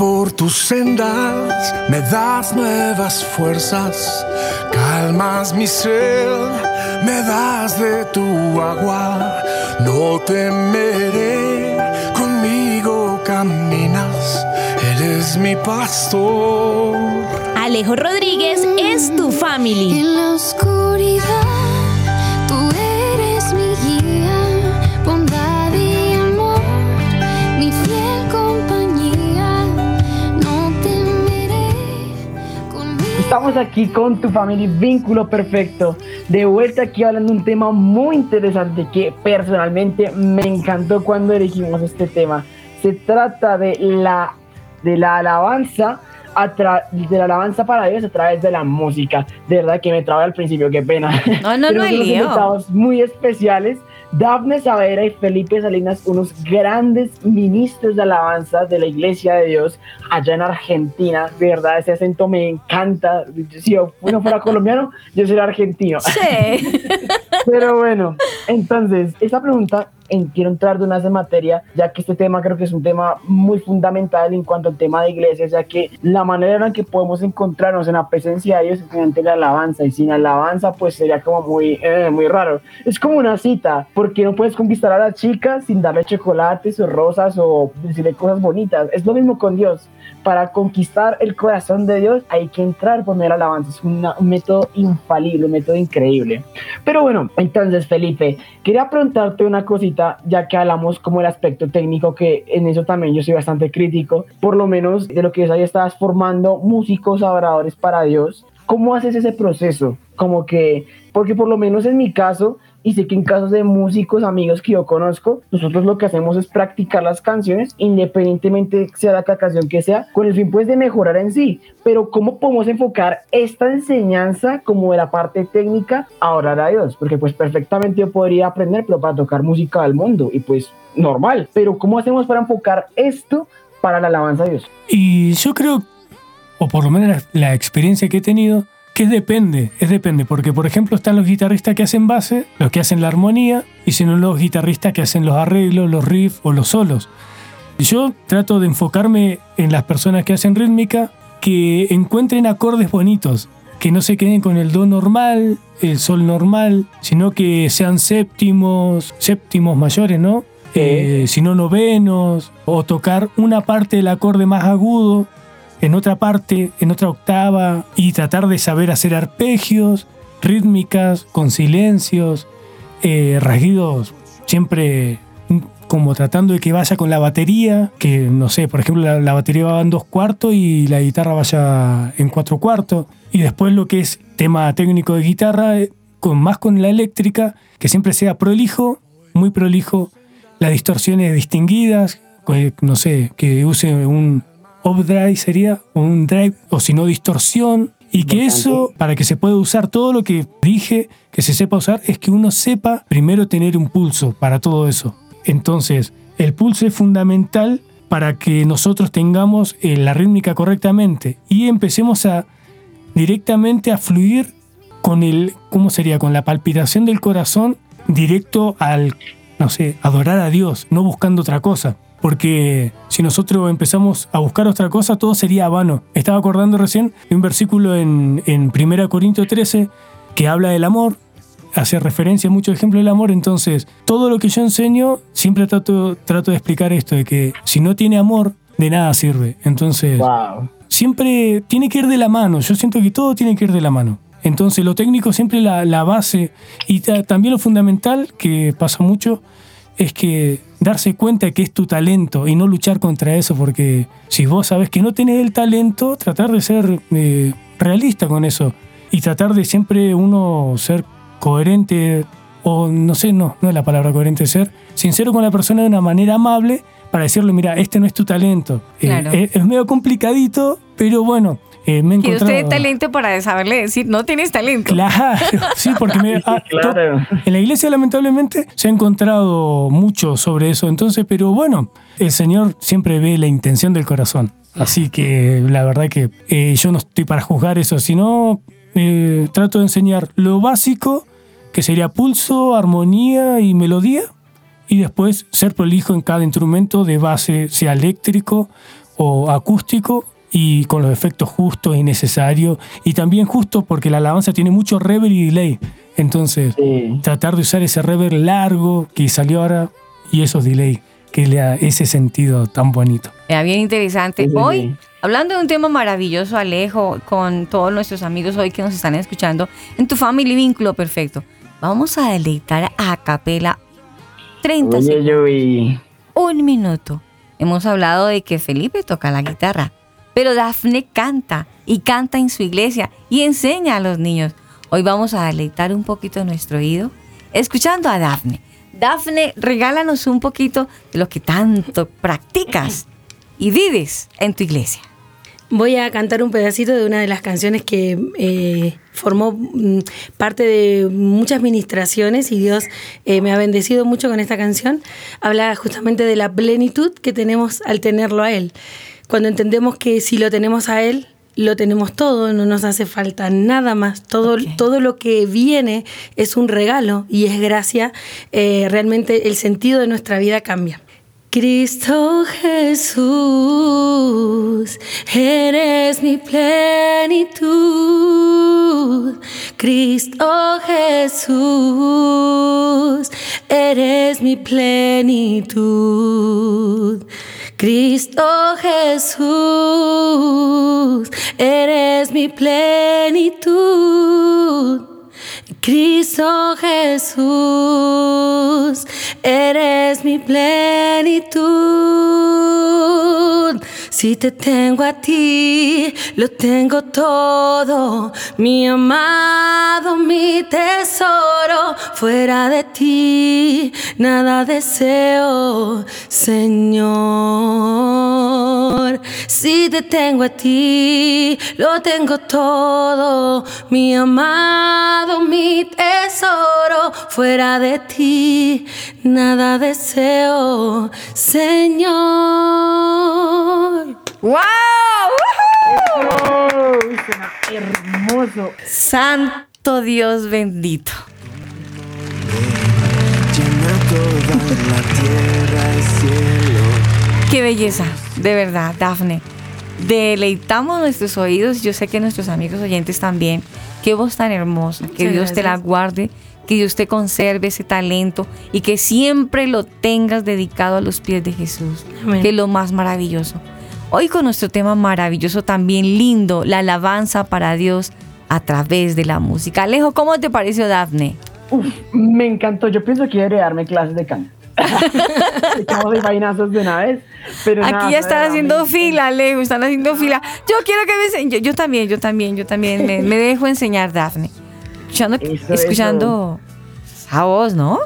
Por tus sendas, me das nuevas fuerzas, calmas mi sed, me das de tu agua, no temeré, conmigo caminas, eres mi pastor. Alejo Rodríguez es tu family. Estamos aquí con tu familia Vínculo Perfecto. De vuelta aquí hablando de un tema muy interesante que personalmente me encantó cuando elegimos este tema. Se trata de la, de la alabanza. a de la alabanza para Dios a través de la música. De verdad que me trabé al principio, qué pena. No, no, no Tenemos hay lío. invitados muy especiales. Dafne Savera y Felipe Salinas, unos grandes ministros de alabanza de la Iglesia de Dios allá en Argentina. De verdad, ese acento me encanta. Si yo no fuera colombiano, yo sería argentino. Sí. Pero bueno, entonces, esta pregunta en- quiero entrar de una vez en materia, ya que este tema creo que es un tema muy fundamental en cuanto al tema de iglesias, ya que la manera en que podemos encontrarnos en la presencia de Dios es mediante la alabanza, y sin alabanza pues sería como muy, eh, muy raro. Es como una cita, porque no puedes conquistar a la chica sin darle chocolates o rosas o decirle cosas bonitas. Es lo mismo con Dios. Para conquistar el corazón de Dios hay que entrar la alabanza. Es una- un método infalible, un método increíble. Pero bueno, entonces Felipe, quería preguntarte una cosita, ya que hablamos como el aspecto técnico, que en eso también yo soy bastante crítico, por lo menos de lo que ahí estabas formando músicos adoradores para Dios. ¿Cómo haces ese proceso? Como que, porque por lo menos en mi caso, y sé que en casos de músicos, amigos que yo conozco, nosotros lo que hacemos es practicar las canciones, independientemente sea la canción que sea, con el fin pues de mejorar en sí. Pero ¿cómo podemos enfocar esta enseñanza como de la parte técnica a orar a Dios? Porque pues perfectamente yo podría aprender, pero para tocar música del mundo, y pues normal. Pero ¿cómo hacemos para enfocar esto para la alabanza a Dios? Y yo creo, o por lo menos la, la experiencia que he tenido, que es depende, es depende, porque por ejemplo están los guitarristas que hacen base, los que hacen la armonía, y si no los guitarristas que hacen los arreglos, los riffs o los solos. Yo trato de enfocarme en las personas que hacen rítmica, que encuentren acordes bonitos, que no se queden con el do normal, el sol normal, sino que sean séptimos, séptimos mayores, ¿no? Eh, sino novenos, o tocar una parte del acorde más agudo en otra parte, en otra octava, y tratar de saber hacer arpegios, rítmicas, con silencios, eh, rasguidos, siempre como tratando de que vaya con la batería, que no sé, por ejemplo, la, la batería va en dos cuartos y la guitarra vaya en cuatro cuartos. Y después lo que es tema técnico de guitarra, eh, con más con la eléctrica, que siempre sea prolijo, muy prolijo, las distorsiones distinguidas, no sé, que use un overdrive sería, un drive, o si no distorsión, y que eso, para que se pueda usar todo lo que dije, que se sepa usar, es que uno sepa primero tener un pulso para todo eso. Entonces, el pulso es fundamental para que nosotros tengamos eh, la rítmica correctamente y empecemos a directamente a fluir con el, ¿cómo sería? Con la palpitación del corazón directo al, no sé, adorar a Dios, no buscando otra cosa. Porque si nosotros empezamos a buscar otra cosa, todo sería vano. Estaba acordando recién de un versículo en, en 1 Corintios 13 que habla del amor, hace referencia a muchos ejemplos del amor. Entonces, todo lo que yo enseño, siempre trato, trato de explicar esto, de que si no tiene amor, de nada sirve. Entonces, siempre tiene que ir de la mano. Yo siento que todo tiene que ir de la mano. Entonces, lo técnico siempre la, la base y ta- también lo fundamental, que pasa mucho, es que darse cuenta que es tu talento y no luchar contra eso, porque si vos sabes que no tenés el talento, tratar de ser eh, realista con eso y tratar de siempre uno ser coherente, o no sé, no, no es la palabra coherente, ser sincero con la persona de una manera amable para decirle, mira, este no es tu talento. Eh, es medio complicadito, pero bueno, eh, me usted talento para saberle decir, no tienes talento. Claro, sí, porque me- ah, to- en la iglesia lamentablemente se ha encontrado mucho sobre eso, entonces, pero bueno, el Señor siempre ve la intención del corazón. Así que la verdad que eh, yo no estoy para juzgar eso, sino eh, trato de enseñar lo básico, que sería pulso, armonía y melodía, y después ser prolijo en cada instrumento de base, sea eléctrico o acústico, y con los efectos justos y necesarios, y también justo porque la alabanza tiene mucho reverb y delay. Entonces, tratar de usar ese reverb largo que salió ahora y esos delay, que le da ese sentido tan bonito. Era bien interesante. Sí, sí, hoy, sí. hablando de un tema maravilloso, Alejo, con todos nuestros amigos hoy que nos están escuchando, en tu Family Vínculo Perfecto, vamos a deleitar a capela 30 Oye, segundos. Un minuto. Hemos hablado de que Felipe toca la guitarra, pero Dafne canta y canta en su iglesia y enseña a los niños. Hoy vamos a deleitar un poquito nuestro oído escuchando a Dafne. Dafne, regálanos un poquito de lo que tanto practicas y vives en tu iglesia. Voy a cantar un pedacito de una de las canciones que eh, formó mm, parte de muchas ministraciones y Dios eh, me ha bendecido mucho con esta canción. Habla justamente de la plenitud que tenemos al tenerlo a Él. Cuando entendemos que si lo tenemos a Él, lo tenemos todo, no nos hace falta nada más. Todo, todo lo que viene es un regalo y es gracia. Eh, realmente el sentido de nuestra vida cambia. Cristo Jesús, eres mi plenitud. Cristo Jesús, eres mi plenitud. Cristo Jesús, eres mi plenitud. Cristo Jesús, eres mi plenitud. Si te tengo a ti, lo tengo todo, mi amado, mi tesoro. Fuera de ti, nada deseo, Señor. Si te tengo a ti, lo tengo todo, mi amado, mi tesoro. Fuera de ti, nada deseo, Señor. ¡Wow! hermoso. Santo Dios bendito. Qué belleza, de verdad, Dafne. Deleitamos nuestros oídos, yo sé que nuestros amigos oyentes también. Qué voz tan hermosa, que Muchas Dios te la guarde, que Dios te conserve ese talento y que siempre lo tengas dedicado a los pies de Jesús, Amén. que es lo más maravilloso. Hoy con nuestro tema maravilloso, también lindo, la alabanza para Dios a través de la música. Alejo, ¿cómo te pareció Dafne? Uf, me encantó. Yo pienso que debería darme clases de canto. Echamos de vainazos de una vez. Pero Aquí nada, ya están haciendo fila, Alejo, están haciendo fila. Yo quiero que me enseñen. Yo, yo también, yo también, yo también me, me dejo enseñar, Dafne. Escuchando, Eso, escuchando esa voz, ¿no?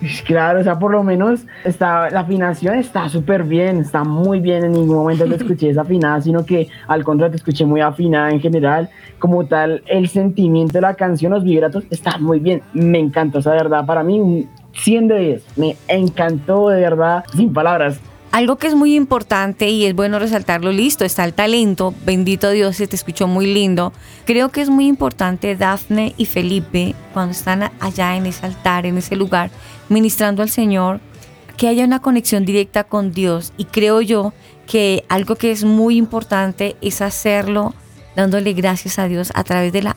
Pues Claro, o sea, por lo menos está, la afinación está súper bien, está muy bien. En ningún momento te escuché desafinada, sino que al contrario te escuché muy afinada en general. Como tal, el sentimiento de la canción, los vibratos, está muy bien. Me encantó, o sea, de verdad, para mí, un 100 de 10. Me encantó, de verdad, sin palabras. Algo que es muy importante y es bueno resaltarlo, listo, está el talento, bendito Dios, se te escuchó muy lindo. Creo que es muy importante Dafne y Felipe, cuando están allá en ese altar, en ese lugar, ministrando al Señor, que haya una conexión directa con Dios. Y creo yo que algo que es muy importante es hacerlo dándole gracias a Dios a través de la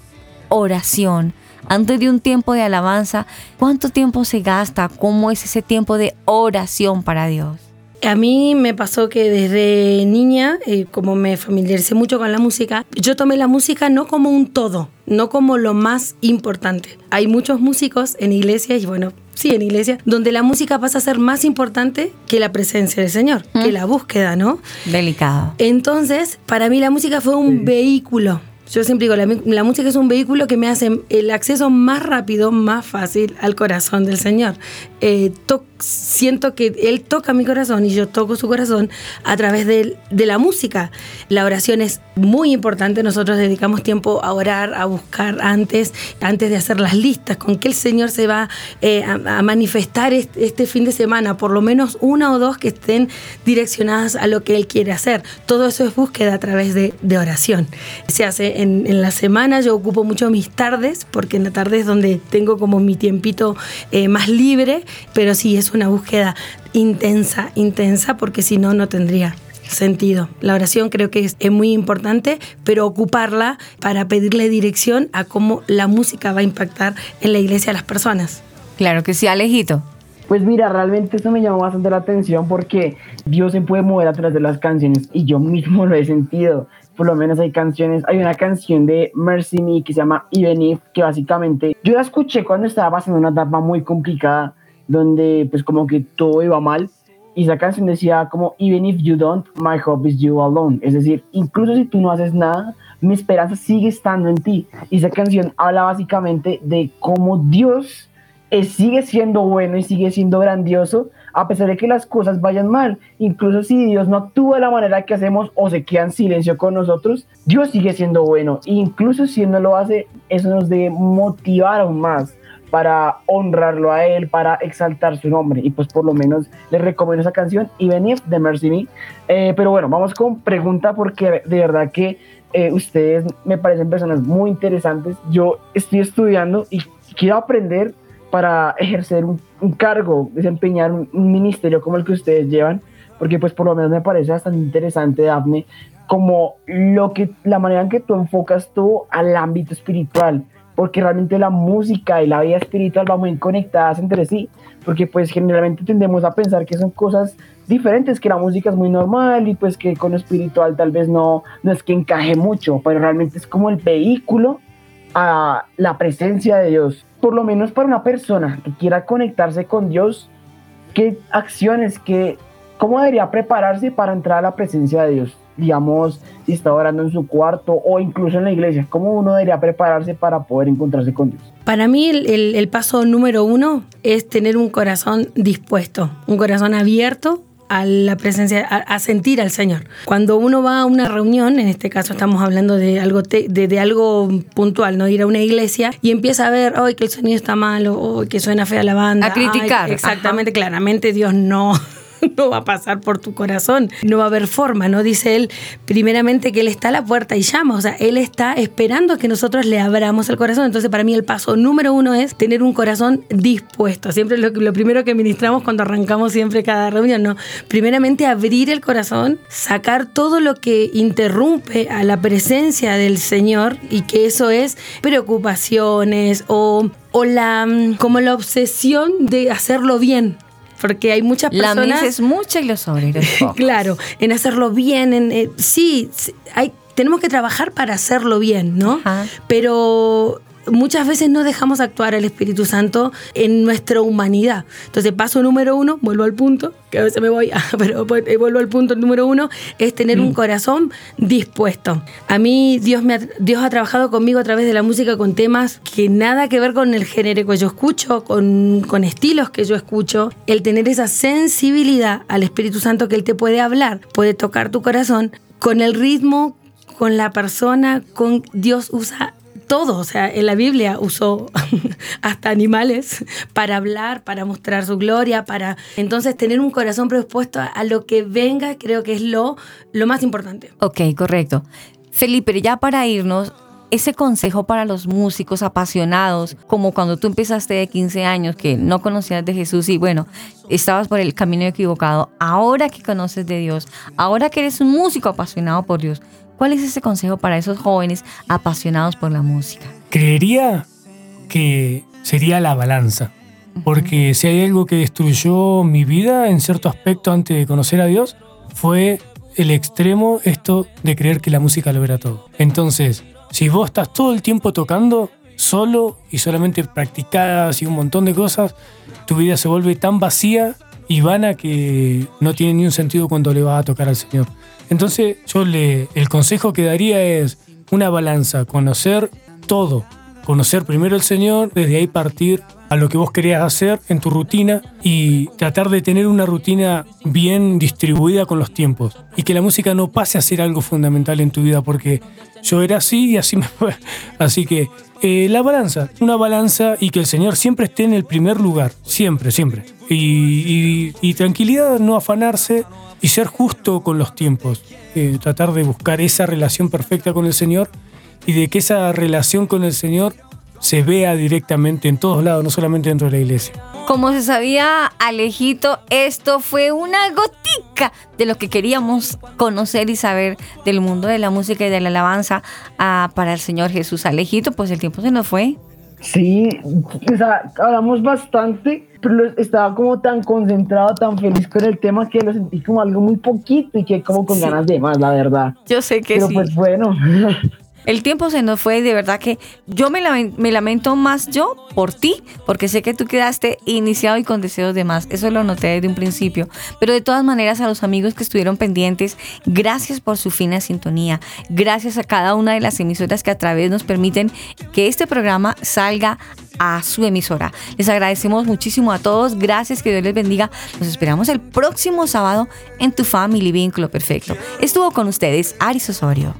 oración. Antes de un tiempo de alabanza, ¿cuánto tiempo se gasta? ¿Cómo es ese tiempo de oración para Dios? A mí me pasó que desde niña, eh, como me familiaricé mucho con la música, yo tomé la música no como un todo, no como lo más importante. Hay muchos músicos en iglesias, y bueno, sí, en iglesias, donde la música pasa a ser más importante que la presencia del Señor, que la búsqueda, ¿no? Delicado. Entonces, para mí la música fue un vehículo. Yo siempre digo, la, la música es un vehículo que me hace el acceso más rápido, más fácil al corazón del Señor. Eh, to- siento que Él toca mi corazón y yo toco su corazón a través de, de la música. La oración es muy importante. Nosotros dedicamos tiempo a orar, a buscar antes, antes de hacer las listas, con qué el Señor se va eh, a, a manifestar este, este fin de semana, por lo menos una o dos que estén direccionadas a lo que Él quiere hacer. Todo eso es búsqueda a través de, de oración. Se hace en, en la semana, yo ocupo mucho mis tardes, porque en la tarde es donde tengo como mi tiempito eh, más libre, pero sí es una búsqueda intensa, intensa, porque si no, no tendría sentido. La oración creo que es, es muy importante, pero ocuparla para pedirle dirección a cómo la música va a impactar en la iglesia a las personas. Claro que sí, Alejito. Pues mira, realmente esto me llamó bastante la atención porque Dios se puede mover a través de las canciones y yo mismo lo he sentido. Por lo menos hay canciones, hay una canción de Mercy Me que se llama Even If, que básicamente yo la escuché cuando estaba pasando una etapa muy complicada donde pues como que todo iba mal y esa canción decía como Even if you don't, my hope is you alone. Es decir, incluso si tú no haces nada, mi esperanza sigue estando en ti. Y esa canción habla básicamente de cómo Dios sigue siendo bueno y sigue siendo grandioso a pesar de que las cosas vayan mal. Incluso si Dios no actúa de la manera que hacemos o se queda en silencio con nosotros, Dios sigue siendo bueno. E incluso si Él no lo hace, eso nos debe motivar aún más para honrarlo a Él, para exaltar su nombre. Y pues por lo menos les recomiendo esa canción, Even If, de Mercy Me. Eh, pero bueno, vamos con pregunta porque de verdad que eh, ustedes me parecen personas muy interesantes. Yo estoy estudiando y quiero aprender para ejercer un, un cargo, desempeñar un, un ministerio como el que ustedes llevan, porque pues por lo menos me parece bastante interesante, Daphne, como lo que, la manera en que tú enfocas tú al ámbito espiritual, porque realmente la música y la vida espiritual van muy conectadas entre sí, porque pues generalmente tendemos a pensar que son cosas diferentes, que la música es muy normal y pues que con lo espiritual tal vez no, no es que encaje mucho, pero realmente es como el vehículo a la presencia de Dios. Por lo menos para una persona que quiera conectarse con Dios, ¿qué acciones, qué, cómo debería prepararse para entrar a la presencia de Dios? Digamos, si está orando en su cuarto o incluso en la iglesia, ¿cómo uno debería prepararse para poder encontrarse con Dios? Para mí el, el- el paso número uno es tener un corazón dispuesto, un corazón abierto a la presencia, a, a sentir al Señor. Cuando uno va a una reunión, en este caso estamos hablando de algo, te- de, de algo puntual, no ir a una iglesia y empieza a ver, hoy que el sonido está malo, hoy que suena fea la banda. A criticar, ay, exactamente, claramente Dios no. No va a pasar por tu corazón, no va a haber forma, ¿no? Dice él, primeramente que él está a la puerta y llama, o sea, él está esperando que nosotros le abramos el corazón. Entonces, para mí, el paso número uno es tener un corazón dispuesto. Siempre lo, lo primero que ministramos cuando arrancamos siempre cada reunión, ¿no? Primeramente, abrir el corazón, sacar todo lo que interrumpe a la presencia del Señor y que eso es preocupaciones o, o la, mm, como la obsesión de hacerlo bien. Porque hay muchas La personas. mies es mucha y los obreros pocos. Claro, en hacerlo bien, en, eh, sí, sí, hay, tenemos que trabajar para hacerlo bien, ¿no? Pero muchas veces no dejamos actuar al Espíritu Santo en nuestra humanidad. Entonces, paso número uno, vuelvo al punto, que a veces me voy, pero pues, eh, vuelvo al punto número uno, es tener un corazón dispuesto. A mí Dios, me ha, Dios ha trabajado conmigo a través de la música con temas que nada que ver con el género que yo escucho, con, con estilos que yo escucho. El tener esa sensibilidad al Espíritu Santo que Él te puede hablar, puede tocar tu corazón con el ritmo, con la persona, con Dios usa todo, o sea, en la Biblia usó hasta animales para hablar, para mostrar su gloria, para entonces tener un corazón predispuesto a, lo que venga, creo que es lo, lo más importante. Ok, correcto. Felipe, ya para irnos, ese consejo para los músicos apasionados, como cuando tú empezaste de 15 años, que no conocías de Jesús y bueno, estabas por el camino equivocado, ahora que conoces de Dios, ahora que eres un músico apasionado por Dios, ¿cuál es ese consejo para esos jóvenes apasionados por la música? Creería que sería la balanza. Porque si hay algo que destruyó mi vida en cierto aspecto antes de conocer a Dios, fue el extremo esto de creer que la música lo era todo. Entonces, si vos estás todo el tiempo tocando solo y solamente practicás y un montón de cosas, tu vida se vuelve tan vacía y vana que no tiene ni un sentido cuando le vas a tocar al Señor. Entonces, yo le, el consejo que daría es una balanza, conocer todo, conocer primero el Señor, desde ahí partir a lo que vos querías hacer en tu rutina y tratar de tener una rutina bien distribuida con los tiempos y que la música no pase a ser algo fundamental en tu vida porque yo era así y así me fue. Así que eh, la balanza, una balanza y que el Señor siempre esté en el primer lugar, siempre, siempre. Y tranquilidad, no afanarse y ser justo con los tiempos, Eh, tratar de buscar esa relación perfecta con el Señor y de que esa relación con el Señor se vea directamente en todos lados, no solamente dentro de la iglesia. Como se sabía, Alejito, esto fue una gotica de lo que queríamos conocer y saber del mundo de la música y de la alabanza ah, para el Señor Jesús. Alejito, pues el tiempo se nos fue. Sí, o sea, hablamos bastante, pero estaba como tan concentrado, tan feliz con el tema que lo sentí como algo muy poquito y que como con Sí. ganas de más, la verdad. Yo sé que Pero sí. pues bueno. El tiempo se nos fue de verdad que yo me, lamen- me lamento más yo por ti, porque sé que tú quedaste iniciado y con deseos de más. Eso lo noté desde un principio. Pero de todas maneras a los amigos que estuvieron pendientes, gracias por su fina sintonía. Gracias a cada una de las emisoras que a través nos permiten que este programa salga a su emisora. Les agradecemos muchísimo a todos. Gracias, que Dios les bendiga. Nos esperamos el próximo sábado en tu Family Vínculo Perfecto. Estuvo con ustedes Aris Osorio.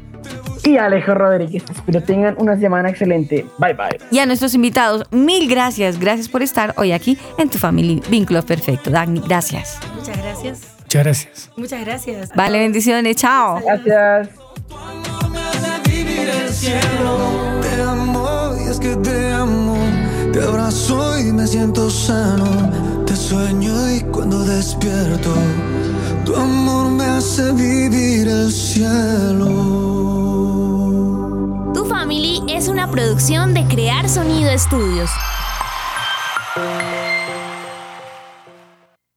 Y Alejo Rodríguez, espero tengan una semana excelente. Bye bye. Y a nuestros invitados, mil gracias. Gracias por estar hoy aquí en tu familia Vínculo Perfecto. Dagny, gracias. Muchas gracias. Muchas gracias. Muchas gracias. Vale, bendiciones. Chao. Gracias. Cuando me cielo. Te amo y es que te amo. Te abrazo y me siento sano. Te sueño y cuando despierto, tu amor me hace vivir el cielo producción de Crear Sonido Estudios.